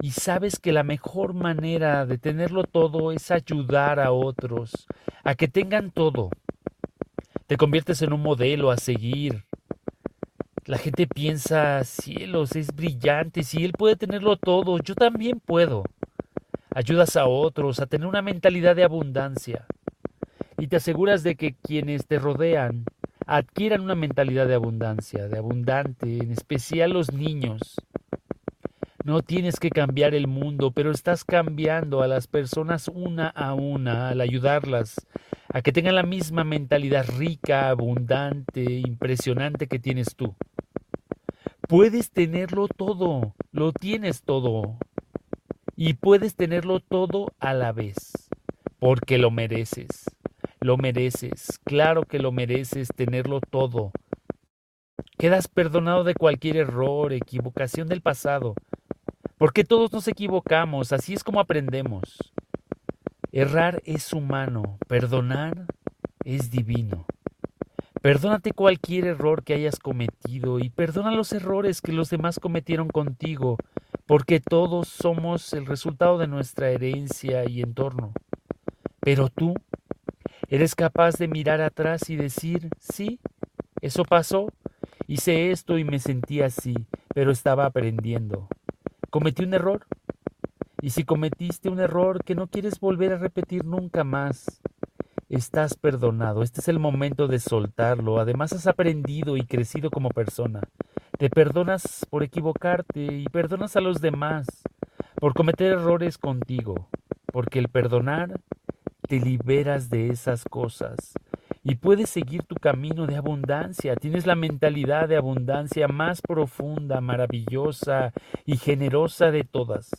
Y sabes que la mejor manera de tenerlo todo es ayudar a otros a que tengan todo te conviertes en un modelo a seguir. La gente piensa, cielos, es brillante, si él puede tenerlo todo, yo también puedo. Ayudas a otros a tener una mentalidad de abundancia y te aseguras de que quienes te rodean adquieran una mentalidad de abundancia, de abundante, en especial los niños. No tienes que cambiar el mundo, pero estás cambiando a las personas una a una al ayudarlas a que tengan la misma mentalidad rica, abundante, impresionante que tienes tú. Puedes tenerlo todo, lo tienes todo. Y puedes tenerlo todo a la vez, porque lo mereces. Lo mereces, claro que lo mereces tenerlo todo. Quedas perdonado de cualquier error, equivocación del pasado, porque todos nos equivocamos, así es como aprendemos. Errar es humano, perdonar es divino. Perdónate cualquier error que hayas cometido y perdona los errores que los demás cometieron contigo, porque todos somos el resultado de nuestra herencia y entorno. Pero tú eres capaz de mirar atrás y decir, sí, eso pasó, hice esto y me sentí así, pero estaba aprendiendo. Cometí un error. Y si cometiste un error que no quieres volver a repetir nunca más, estás perdonado. Este es el momento de soltarlo. Además has aprendido y crecido como persona. Te perdonas por equivocarte y perdonas a los demás por cometer errores contigo. Porque el perdonar te liberas de esas cosas y puedes seguir tu camino de abundancia. Tienes la mentalidad de abundancia más profunda, maravillosa y generosa de todas.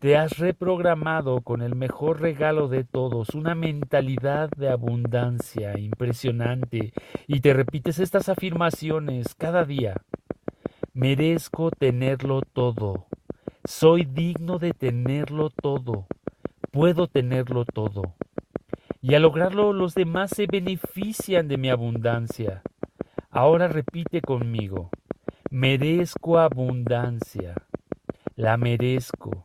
Te has reprogramado con el mejor regalo de todos, una mentalidad de abundancia impresionante, y te repites estas afirmaciones cada día. Merezco tenerlo todo. Soy digno de tenerlo todo. Puedo tenerlo todo y al lograrlo los demás se benefician de mi abundancia. Ahora repite conmigo, merezco abundancia, la merezco.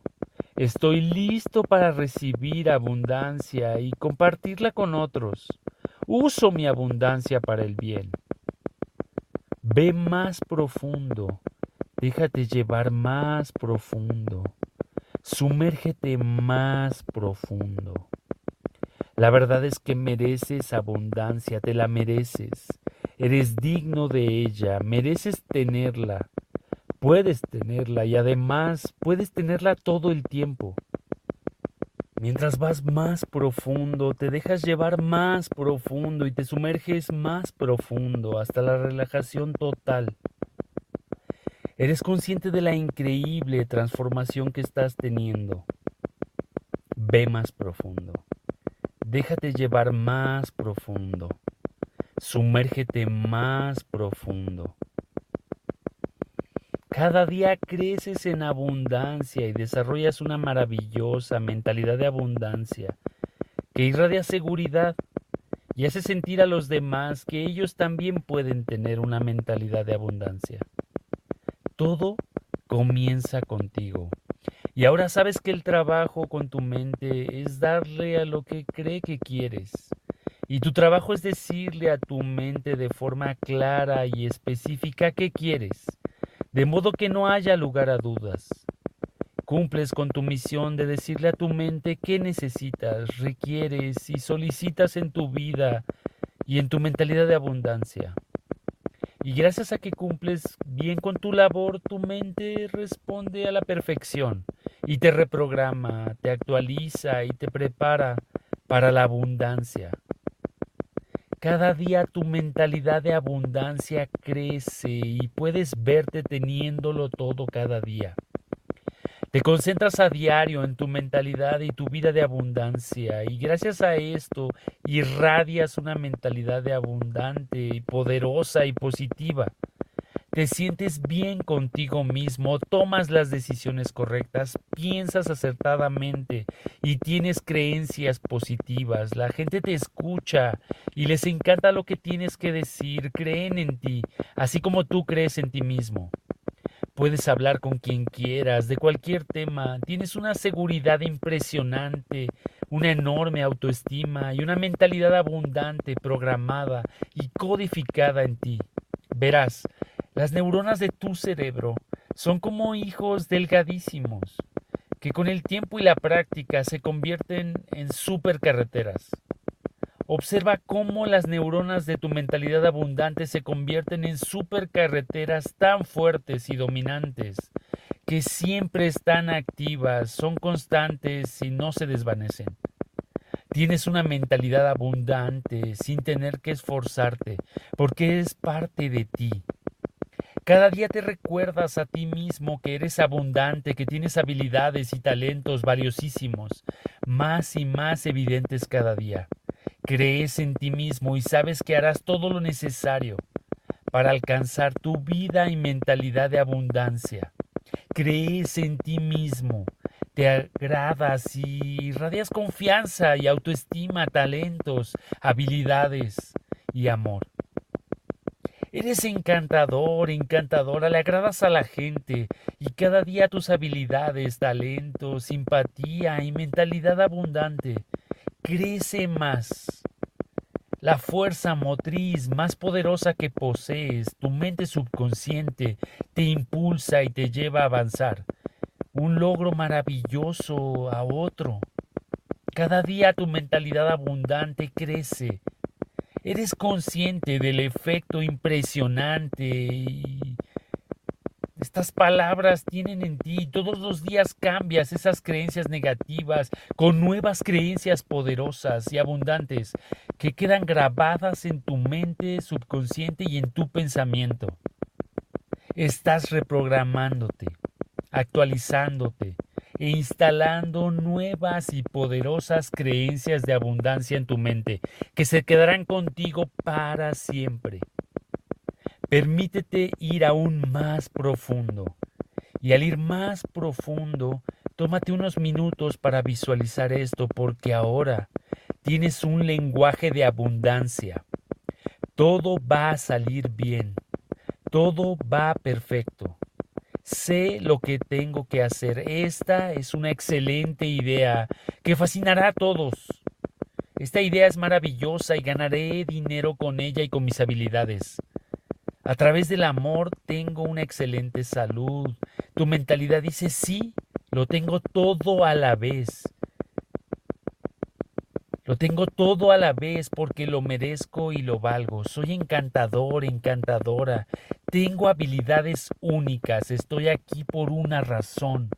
Estoy listo para recibir abundancia y compartirla con otros. Uso mi abundancia para el bien. Ve más profundo, déjate llevar más profundo, sumérgete más profundo. La verdad es que mereces abundancia, te la mereces. Eres digno de ella, mereces tenerla. Puedes tenerla y además puedes tenerla todo el tiempo. Mientras vas más profundo, te dejas llevar más profundo y te sumerges más profundo hasta la relajación total. Eres consciente de la increíble transformación que estás teniendo. Ve más profundo. Déjate llevar más profundo. Sumérgete más profundo. Cada día creces en abundancia y desarrollas una maravillosa mentalidad de abundancia que irradia seguridad y hace sentir a los demás que ellos también pueden tener una mentalidad de abundancia. Todo comienza contigo. Y ahora sabes que el trabajo con tu mente es darle a lo que cree que quieres. Y tu trabajo es decirle a tu mente de forma clara y específica qué quieres, de modo que no haya lugar a dudas. Cumples con tu misión de decirle a tu mente qué necesitas, requieres y solicitas en tu vida y en tu mentalidad de abundancia. Y gracias a que cumples bien con tu labor, tu mente responde a la perfección y te reprograma, te actualiza y te prepara para la abundancia. Cada día tu mentalidad de abundancia crece y puedes verte teniéndolo todo cada día. Te concentras a diario en tu mentalidad y tu vida de abundancia y gracias a esto irradias una mentalidad de abundante y poderosa y positiva. Te sientes bien contigo mismo, tomas las decisiones correctas, piensas acertadamente y tienes creencias positivas. La gente te escucha y les encanta lo que tienes que decir, creen en ti, así como tú crees en ti mismo. Puedes hablar con quien quieras, de cualquier tema. Tienes una seguridad impresionante, una enorme autoestima y una mentalidad abundante, programada y codificada en ti. Verás, las neuronas de tu cerebro son como hijos delgadísimos, que con el tiempo y la práctica se convierten en supercarreteras. Observa cómo las neuronas de tu mentalidad abundante se convierten en supercarreteras tan fuertes y dominantes que siempre están activas, son constantes y no se desvanecen. Tienes una mentalidad abundante sin tener que esforzarte, porque es parte de ti. Cada día te recuerdas a ti mismo que eres abundante, que tienes habilidades y talentos valiosísimos, más y más evidentes cada día. Crees en ti mismo y sabes que harás todo lo necesario para alcanzar tu vida y mentalidad de abundancia. Crees en ti mismo, te agradas y irradias confianza y autoestima, talentos, habilidades y amor. Eres encantador, encantadora, le agradas a la gente y cada día tus habilidades, talentos, simpatía y mentalidad abundante crece más. La fuerza motriz más poderosa que posees, tu mente subconsciente, te impulsa y te lleva a avanzar. Un logro maravilloso a otro. Cada día tu mentalidad abundante crece. Eres consciente del efecto impresionante y estas palabras tienen en ti. Todos los días cambias esas creencias negativas con nuevas creencias poderosas y abundantes que quedan grabadas en tu mente subconsciente y en tu pensamiento. Estás reprogramándote, actualizándote e instalando nuevas y poderosas creencias de abundancia en tu mente que se quedarán contigo para siempre. Permítete ir aún más profundo. Y al ir más profundo, tómate unos minutos para visualizar esto porque ahora tienes un lenguaje de abundancia. Todo va a salir bien. Todo va perfecto. Sé lo que tengo que hacer. Esta es una excelente idea que fascinará a todos. Esta idea es maravillosa y ganaré dinero con ella y con mis habilidades. A través del amor tengo una excelente salud. Tu mentalidad dice, sí, lo tengo todo a la vez. Lo tengo todo a la vez porque lo merezco y lo valgo. Soy encantador, encantadora. Tengo habilidades únicas. Estoy aquí por una razón.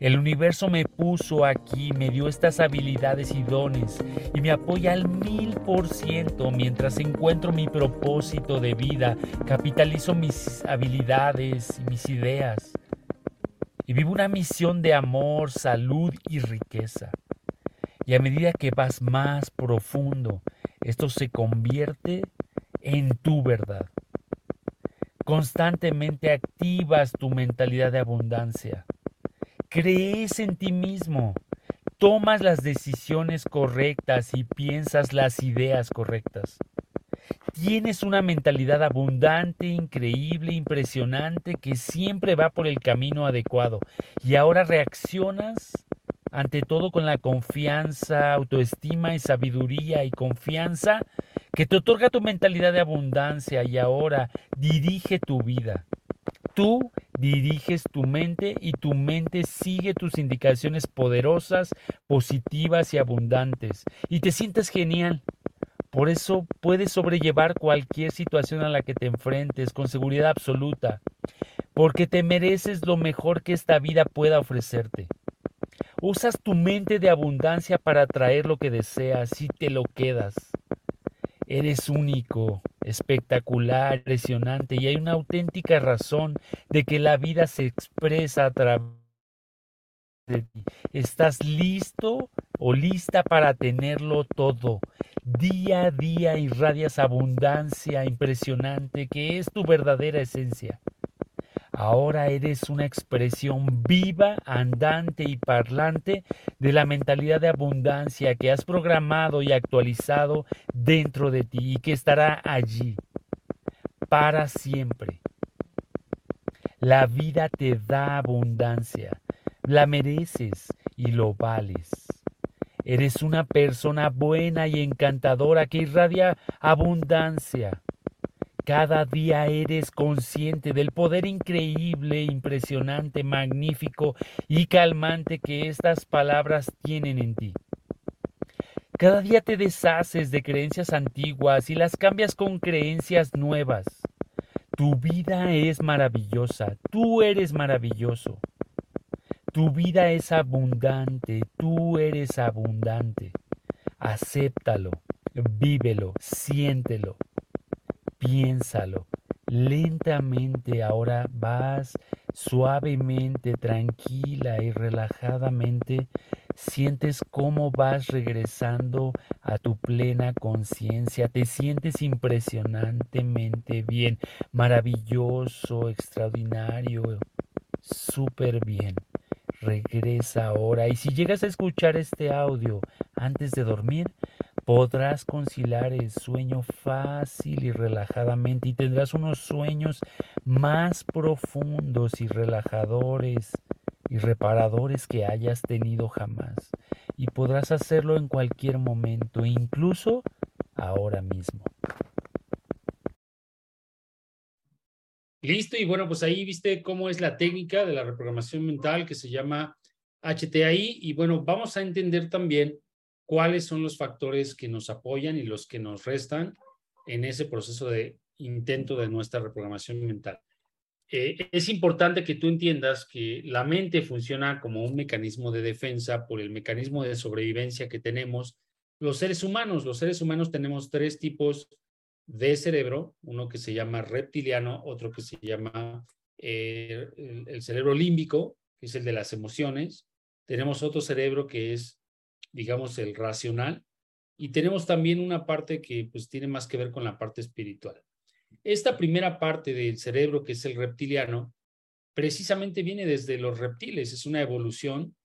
El universo me puso aquí, me dio estas habilidades y dones y me apoya al mil por ciento mientras encuentro mi propósito de vida, capitalizo mis habilidades y mis ideas y vivo una misión de amor, salud y riqueza. Y a medida que vas más profundo, esto se convierte en tu verdad. Constantemente activas tu mentalidad de abundancia crees en ti mismo, tomas las decisiones correctas y piensas las ideas correctas. Tienes una mentalidad abundante, increíble, impresionante, que siempre va por el camino adecuado. Y ahora reaccionas ante todo con la confianza, autoestima y sabiduría y confianza que te otorga tu mentalidad de abundancia y ahora dirige tu vida. Tú diriges tu mente y tu mente sigue tus indicaciones poderosas, positivas y abundantes. Y te sientes genial. Por eso puedes sobrellevar cualquier situación a la que te enfrentes con seguridad absoluta, porque te mereces lo mejor que esta vida pueda ofrecerte. Usas tu mente de abundancia para atraer lo que deseas y te lo quedas. Eres único, espectacular, impresionante y hay una auténtica razón de que la vida se expresa a través de ti. Estás listo o lista para tenerlo todo. Día a día irradias abundancia impresionante que es tu verdadera esencia. Ahora eres una expresión viva, andante y parlante de la mentalidad de abundancia que has programado y actualizado dentro de ti y que estará allí para siempre. La vida te da abundancia, la mereces y lo vales. Eres una persona buena y encantadora que irradia abundancia. Cada día eres consciente del poder increíble, impresionante, magnífico y calmante que estas palabras tienen en ti. Cada día te deshaces de creencias antiguas y las cambias con creencias nuevas. Tu vida es maravillosa, tú eres maravilloso. Tu vida es abundante, tú eres abundante. Acéptalo, vívelo, siéntelo, piénsalo. Lentamente ahora vas suavemente, tranquila y relajadamente, sientes cómo vas regresando a tu plena conciencia, te sientes impresionantemente bien, maravilloso, extraordinario, súper bien. Regresa ahora y si llegas a escuchar este audio antes de dormir, Podrás conciliar el sueño fácil y relajadamente y tendrás unos sueños más profundos y relajadores y reparadores que hayas tenido jamás. Y podrás hacerlo en cualquier momento, incluso ahora mismo. Listo, y bueno, pues ahí viste cómo es la técnica de la reprogramación mental que se llama HTI. Y bueno, vamos a entender también cuáles son los factores que nos apoyan y los que nos restan en ese proceso de intento de nuestra reprogramación mental. Eh, es importante que tú entiendas que la mente funciona como un mecanismo de defensa por el mecanismo de sobrevivencia que tenemos los seres humanos. Los seres humanos tenemos tres tipos de cerebro, uno que se llama reptiliano, otro que se llama eh, el cerebro límbico, que es el de las emociones. Tenemos otro cerebro que es digamos, el racional, y tenemos también una parte que pues tiene más que ver con la parte espiritual. Esta primera parte del cerebro, que es el reptiliano, precisamente viene desde los reptiles, es una evolución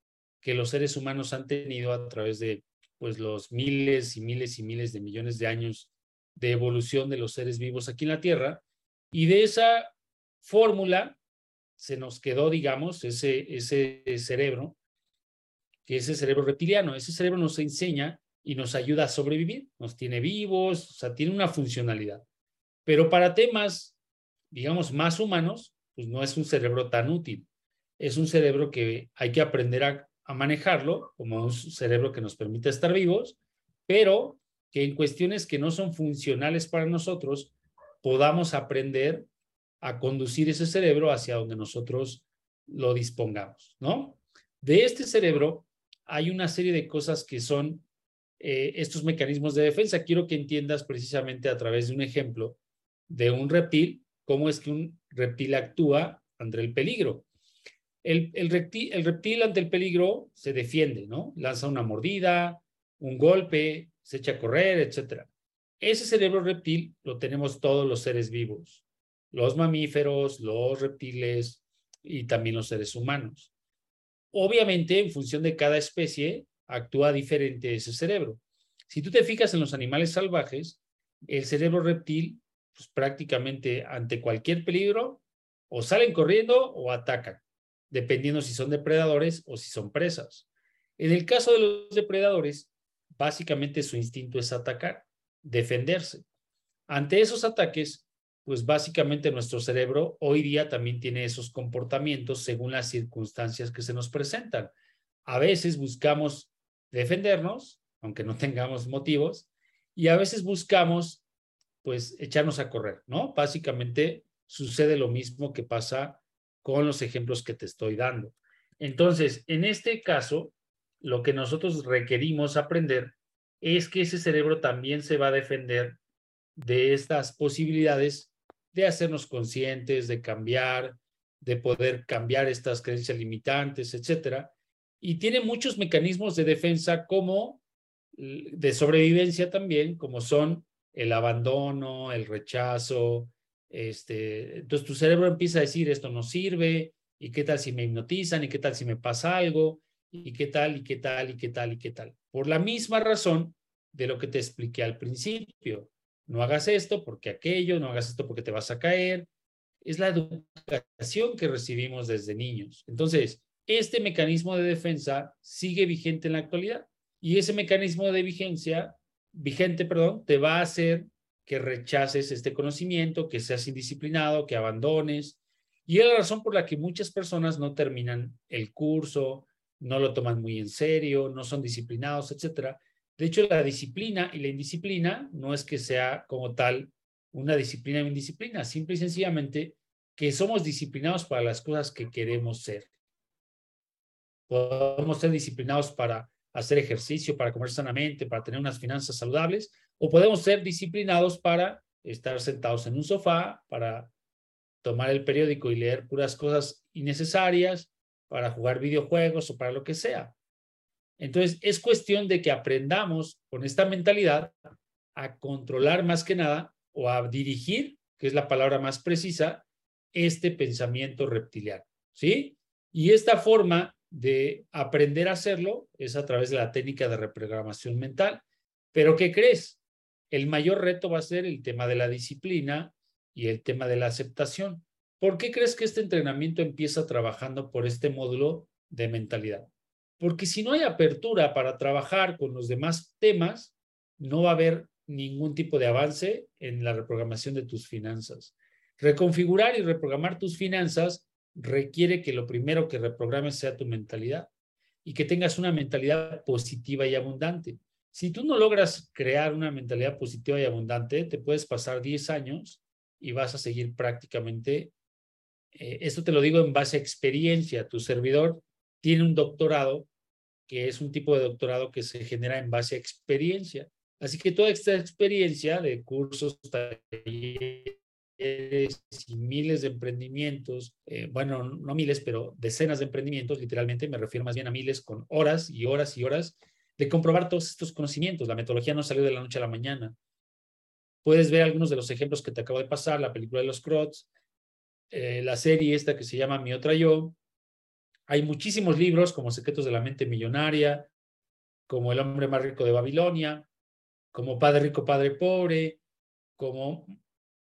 que los seres humanos han tenido a través de pues los miles y miles y miles de millones de años de evolución de los seres vivos aquí en la Tierra, y de esa fórmula se nos quedó, digamos, ese, ese cerebro que es el cerebro reptiliano. Ese cerebro nos enseña y nos ayuda a sobrevivir, nos tiene vivos, o sea, tiene una funcionalidad. Pero para temas, digamos, más humanos, pues no es un cerebro tan útil. Es un cerebro que hay que aprender a, a manejarlo como un cerebro que nos permite estar vivos, pero que en cuestiones que no son funcionales para nosotros, podamos aprender a conducir ese cerebro hacia donde nosotros lo dispongamos, ¿no? De este cerebro hay una serie de cosas que son eh, estos mecanismos de defensa. Quiero que entiendas precisamente a través de un ejemplo de un reptil, cómo es que un reptil actúa ante el peligro. El, reptil, el reptil ante el peligro se defiende, ¿no? Lanza una mordida, un golpe, se echa a correr, etc. Ese cerebro reptil lo tenemos todos los seres vivos, los mamíferos, los reptiles y también los seres humanos. Obviamente, en función de cada especie, actúa diferente ese cerebro. Si tú te fijas en los animales salvajes, el cerebro reptil, pues prácticamente ante cualquier peligro, o salen corriendo o atacan, dependiendo si son depredadores o si son presas. En el caso de los depredadores, básicamente su instinto es atacar, defenderse. Ante esos ataques, pues básicamente nuestro cerebro hoy día también tiene esos comportamientos según las circunstancias que se nos presentan. A veces buscamos defendernos, aunque no tengamos motivos, y a veces buscamos, pues, echarnos a correr, ¿no? Básicamente sucede lo mismo que pasa con los ejemplos que te estoy dando. Entonces, en este caso, lo que nosotros requerimos aprender es que ese cerebro también se va a defender de estas posibilidades de hacernos conscientes, de cambiar, de poder cambiar estas creencias limitantes, etcétera. Y tiene muchos mecanismos de defensa como de sobrevivencia también, como son el abandono, el rechazo. Este, entonces tu cerebro empieza a decir esto no sirve, y qué tal si me hipnotizan, y qué tal si me pasa algo, y qué tal, y qué tal, y qué tal, y qué tal. Por la misma razón de lo que te expliqué al principio no hagas esto porque aquello, no hagas esto porque te vas a caer. Es la educación que recibimos desde niños. Entonces, este mecanismo de defensa sigue vigente en la actualidad y ese mecanismo de vigencia, vigente, perdón, te va a hacer que rechaces este conocimiento, que seas indisciplinado, que abandones. Y es la razón por la que muchas personas no terminan el curso, no lo toman muy en serio, no son disciplinados, etcétera, de hecho, la disciplina y la indisciplina no es que sea como tal una disciplina o indisciplina, simple y sencillamente que somos disciplinados para las cosas que queremos ser. Podemos ser disciplinados para hacer ejercicio, para comer sanamente, para tener unas finanzas saludables, o podemos ser disciplinados para estar sentados en un sofá, para tomar el periódico y leer puras cosas innecesarias, para jugar videojuegos o para lo que sea. Entonces, es cuestión de que aprendamos con esta mentalidad a controlar más que nada o a dirigir, que es la palabra más precisa, este pensamiento reptiliano, ¿sí? Y esta forma de aprender a hacerlo es a través de la técnica de reprogramación mental. Pero ¿qué crees? El mayor reto va a ser el tema de la disciplina y el tema de la aceptación. ¿Por qué crees que este entrenamiento empieza trabajando por este módulo de mentalidad? Porque si no hay apertura para trabajar con los demás temas, no va a haber ningún tipo de avance en la reprogramación de tus finanzas. Reconfigurar y reprogramar tus finanzas requiere que lo primero que reprogrames sea tu mentalidad y que tengas una mentalidad positiva y abundante. Si tú no logras crear una mentalidad positiva y abundante, te puedes pasar 10 años y vas a seguir prácticamente, eh, esto te lo digo en base a experiencia, tu servidor tiene un doctorado es un tipo de doctorado que se genera en base a experiencia. Así que toda esta experiencia de cursos, talleres, y miles de emprendimientos, eh, bueno, no miles, pero decenas de emprendimientos, literalmente me refiero más bien a miles con horas y horas y horas de comprobar todos estos conocimientos. La metodología no salió de la noche a la mañana. Puedes ver algunos de los ejemplos que te acabo de pasar, la película de los Crocs, eh, la serie esta que se llama Mi Otra Yo. Hay muchísimos libros como Secretos de la Mente Millonaria, como El Hombre Más Rico de Babilonia, como Padre Rico, Padre Pobre, como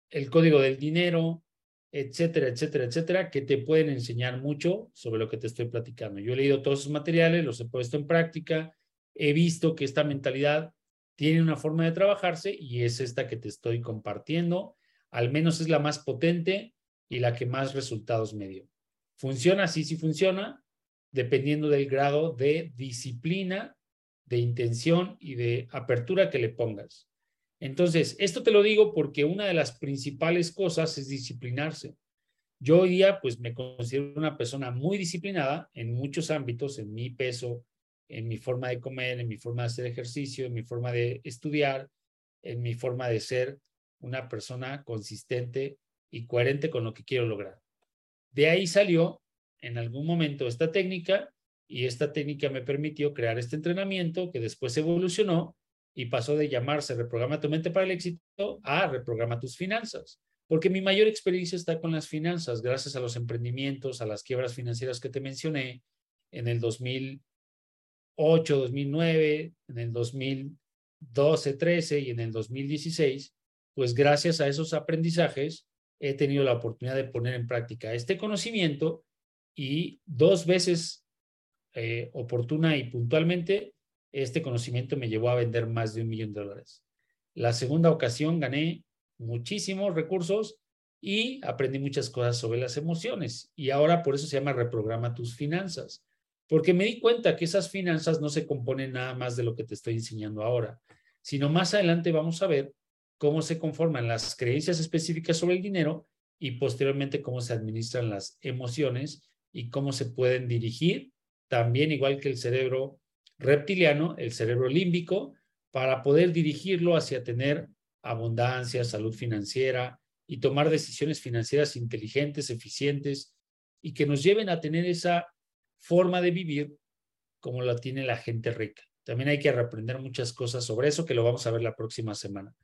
el código del dinero, etcétera, etcétera, etcétera, que te pueden enseñar mucho sobre lo que te estoy platicando. Yo he leído todos esos materiales, los he puesto en práctica, he visto que esta mentalidad tiene una forma de trabajarse y es esta que te estoy compartiendo. Al menos es la más potente y la que más resultados me dio. Funciona, sí, sí funciona, dependiendo del grado de disciplina, de intención y de apertura que le pongas. Entonces, esto te lo digo porque una de las principales cosas es disciplinarse. Yo hoy día, pues me considero una persona muy disciplinada en muchos ámbitos, en mi peso, en mi forma de comer, en mi forma de hacer ejercicio, en mi forma de estudiar, en mi forma de ser una persona consistente y coherente con lo que quiero lograr. De ahí salió en algún momento esta técnica y esta técnica me permitió crear este entrenamiento que después evolucionó y pasó de llamarse Reprograma tu mente para el éxito a Reprograma tus finanzas. Porque mi mayor experiencia está con las finanzas, gracias a los emprendimientos, a las quiebras financieras que te mencioné en el 2008, 2009, en el 2012, 13 y en el 2016, pues gracias a esos aprendizajes he tenido la oportunidad de poner en práctica este conocimiento y dos veces eh, oportuna y puntualmente este conocimiento me llevó a vender más de un millón de dólares. La segunda ocasión gané muchísimos recursos y aprendí muchas cosas sobre las emociones. Y ahora por eso se llama reprograma tus finanzas, porque me di cuenta que esas finanzas no se componen nada más de lo que te estoy enseñando ahora, sino más adelante vamos a ver cómo se conforman las creencias específicas sobre el dinero y posteriormente cómo se administran las emociones y cómo se pueden dirigir, también igual que el cerebro reptiliano, el cerebro límbico, para poder dirigirlo hacia tener abundancia, salud financiera y tomar decisiones financieras inteligentes, eficientes y que nos lleven a tener esa forma de vivir como la tiene la gente rica. También hay que reaprender muchas cosas sobre eso que lo vamos a ver la próxima semana.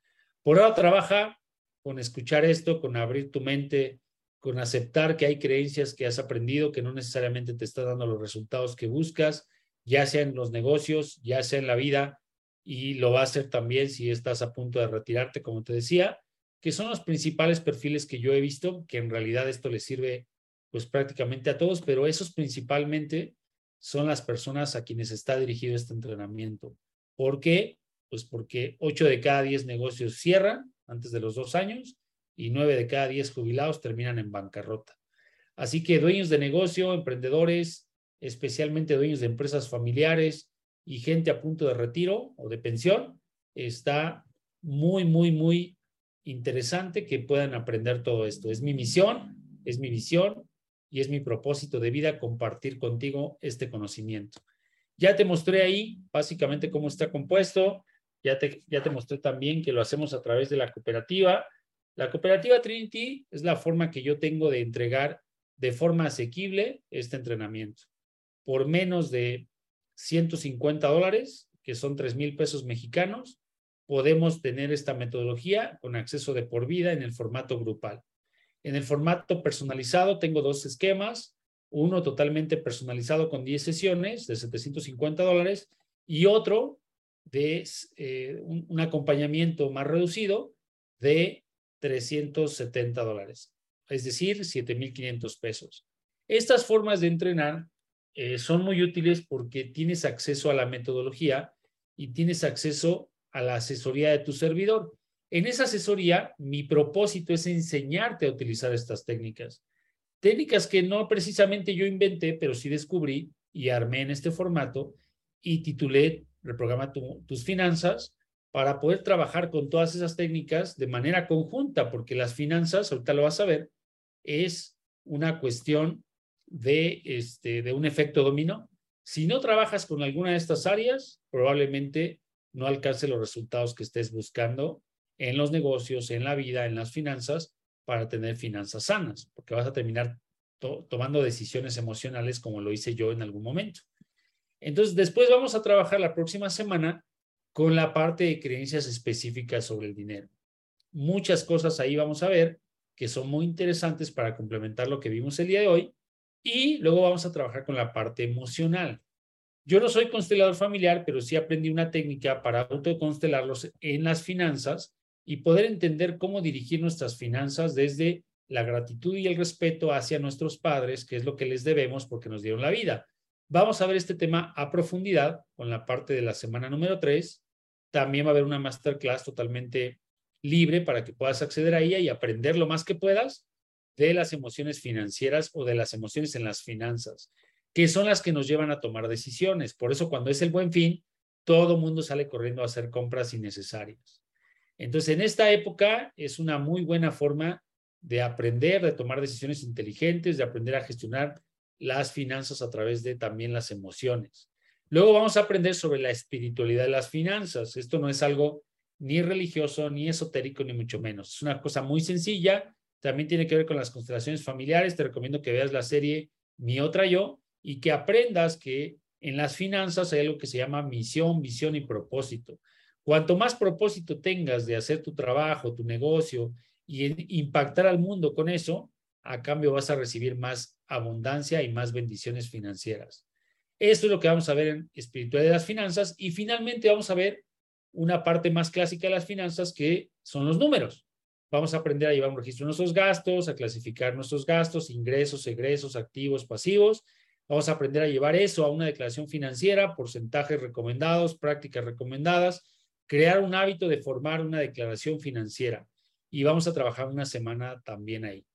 Por ahora trabaja con escuchar esto, con abrir tu mente, con aceptar que hay creencias que has aprendido que no necesariamente te están dando los resultados que buscas ya sea en los negocios, ya sea en la vida, y lo va a hacer también si estás a punto de retirarte, como te decía, que son los principales perfiles que yo he visto, que en realidad esto le sirve pues prácticamente a todos, pero esos principalmente son las personas a quienes está dirigido este entrenamiento. ¿Por qué? Pues porque 8 de cada 10 negocios cierran antes de los dos años y 9 de cada 10 jubilados terminan en bancarrota. Así que dueños de negocio, emprendedores, especialmente dueños de empresas familiares y gente a punto de retiro o de pensión, está muy, muy, muy interesante que puedan aprender todo esto. Es mi misión, es mi visión y es mi propósito de vida compartir contigo este conocimiento. Ya te mostré ahí básicamente cómo está compuesto, ya te, ya te mostré también que lo hacemos a través de la cooperativa. La cooperativa Trinity es la forma que yo tengo de entregar de forma asequible este entrenamiento. Por menos de 150 dólares, que son 3 mil pesos mexicanos, podemos tener esta metodología con acceso de por vida en el formato grupal. En el formato personalizado tengo dos esquemas, uno totalmente personalizado con 10 sesiones de 750 dólares y otro de eh, un, acompañamiento más reducido de 370 dólares, es decir, 7.500 pesos. Estas formas de entrenar eh, son muy útiles porque tienes acceso a la metodología y tienes acceso a la asesoría de tu servidor. En esa asesoría, mi propósito es enseñarte a utilizar estas técnicas. Técnicas que no precisamente yo inventé, pero sí descubrí y armé en este formato y titulé Reprograma tus finanzas para poder trabajar con todas esas técnicas de manera conjunta, porque las finanzas, ahorita lo vas a ver, es una cuestión de, este, de un efecto dominó. Si no trabajas con alguna de estas áreas, probablemente no alcance los resultados que estés buscando en los negocios, en la vida, en las finanzas, para tener finanzas sanas, porque vas a terminar tomando decisiones emocionales como lo hice yo en algún momento. Entonces, después vamos a trabajar la próxima semana con la parte de creencias específicas sobre el dinero. Muchas cosas ahí vamos a ver que son muy interesantes para complementar lo que vimos el día de hoy y luego vamos a trabajar con la parte emocional. Yo no soy constelador familiar, pero sí aprendí una técnica para autoconstelarlos en las finanzas y poder entender cómo dirigir nuestras finanzas desde la gratitud y el respeto hacia nuestros padres, que es lo que les debemos porque nos dieron la vida. Vamos a ver este tema a profundidad con la parte de la semana número 3. También va a haber una masterclass totalmente libre para que puedas acceder a ella y aprender lo más que puedas de las emociones financieras o de las emociones en las finanzas, que son las que nos llevan a tomar decisiones. Por eso cuando es el buen fin, todo mundo sale corriendo a hacer compras innecesarias. Entonces, en esta época es una muy buena forma de aprender, de tomar decisiones inteligentes, de aprender a gestionar las finanzas a través de también las emociones. Luego vamos a aprender sobre la espiritualidad de las finanzas. Esto no es algo ni religioso, ni esotérico, ni mucho menos. Es una cosa muy sencilla también tiene que ver con las constelaciones familiares. Te recomiendo que veas la serie Mi otra yo y que aprendas que en las finanzas hay algo que se llama misión, visión y propósito. Cuanto más propósito tengas de hacer tu trabajo, tu negocio y impactar al mundo con eso, a cambio vas a recibir más abundancia y más bendiciones financieras. Esto es lo que vamos a ver en espiritualidad de las finanzas y finalmente vamos a ver una parte más clásica de las finanzas que son los números. Vamos a aprender a llevar un registro de nuestros gastos, a clasificar nuestros gastos, ingresos, egresos, activos, pasivos. Vamos a aprender a llevar eso a una declaración financiera, porcentajes recomendados, prácticas recomendadas, crear un hábito de formar una declaración financiera. Y vamos a trabajar una semana también ahí.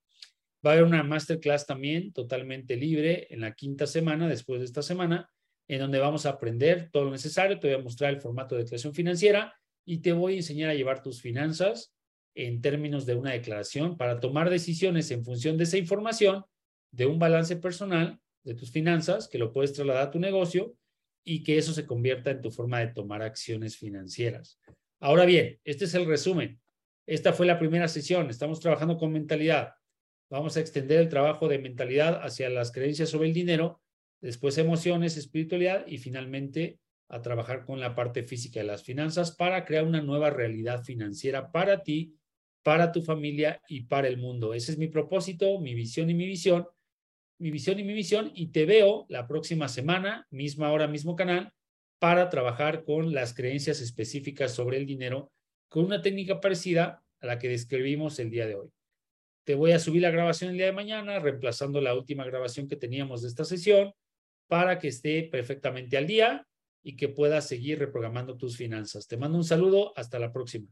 Va a haber una masterclass también totalmente libre en la quinta semana, después de esta semana, en donde vamos a aprender todo lo necesario. Te voy a mostrar el formato de declaración financiera y te voy a enseñar a llevar tus finanzas en términos de una declaración para tomar decisiones en función de esa información, de un balance personal de tus finanzas, que lo puedes trasladar a tu negocio y que eso se convierta en tu forma de tomar acciones financieras. Ahora bien, este es el resumen. Esta fue la primera sesión. Estamos trabajando con mentalidad. Vamos a extender el trabajo de mentalidad hacia las creencias sobre el dinero, después emociones, espiritualidad y finalmente a trabajar con la parte física de las finanzas para crear una nueva realidad financiera para ti para tu familia y para el mundo. Ese es mi propósito, mi visión y mi visión, mi visión y mi visión, y te veo la próxima semana, misma hora, mismo canal, para trabajar con las creencias específicas sobre el dinero con una técnica parecida a la que describimos el día de hoy. Te voy a subir la grabación el día de mañana, reemplazando la última grabación que teníamos de esta sesión, para que esté perfectamente al día y que puedas seguir reprogramando tus finanzas. Te mando un saludo, hasta la próxima.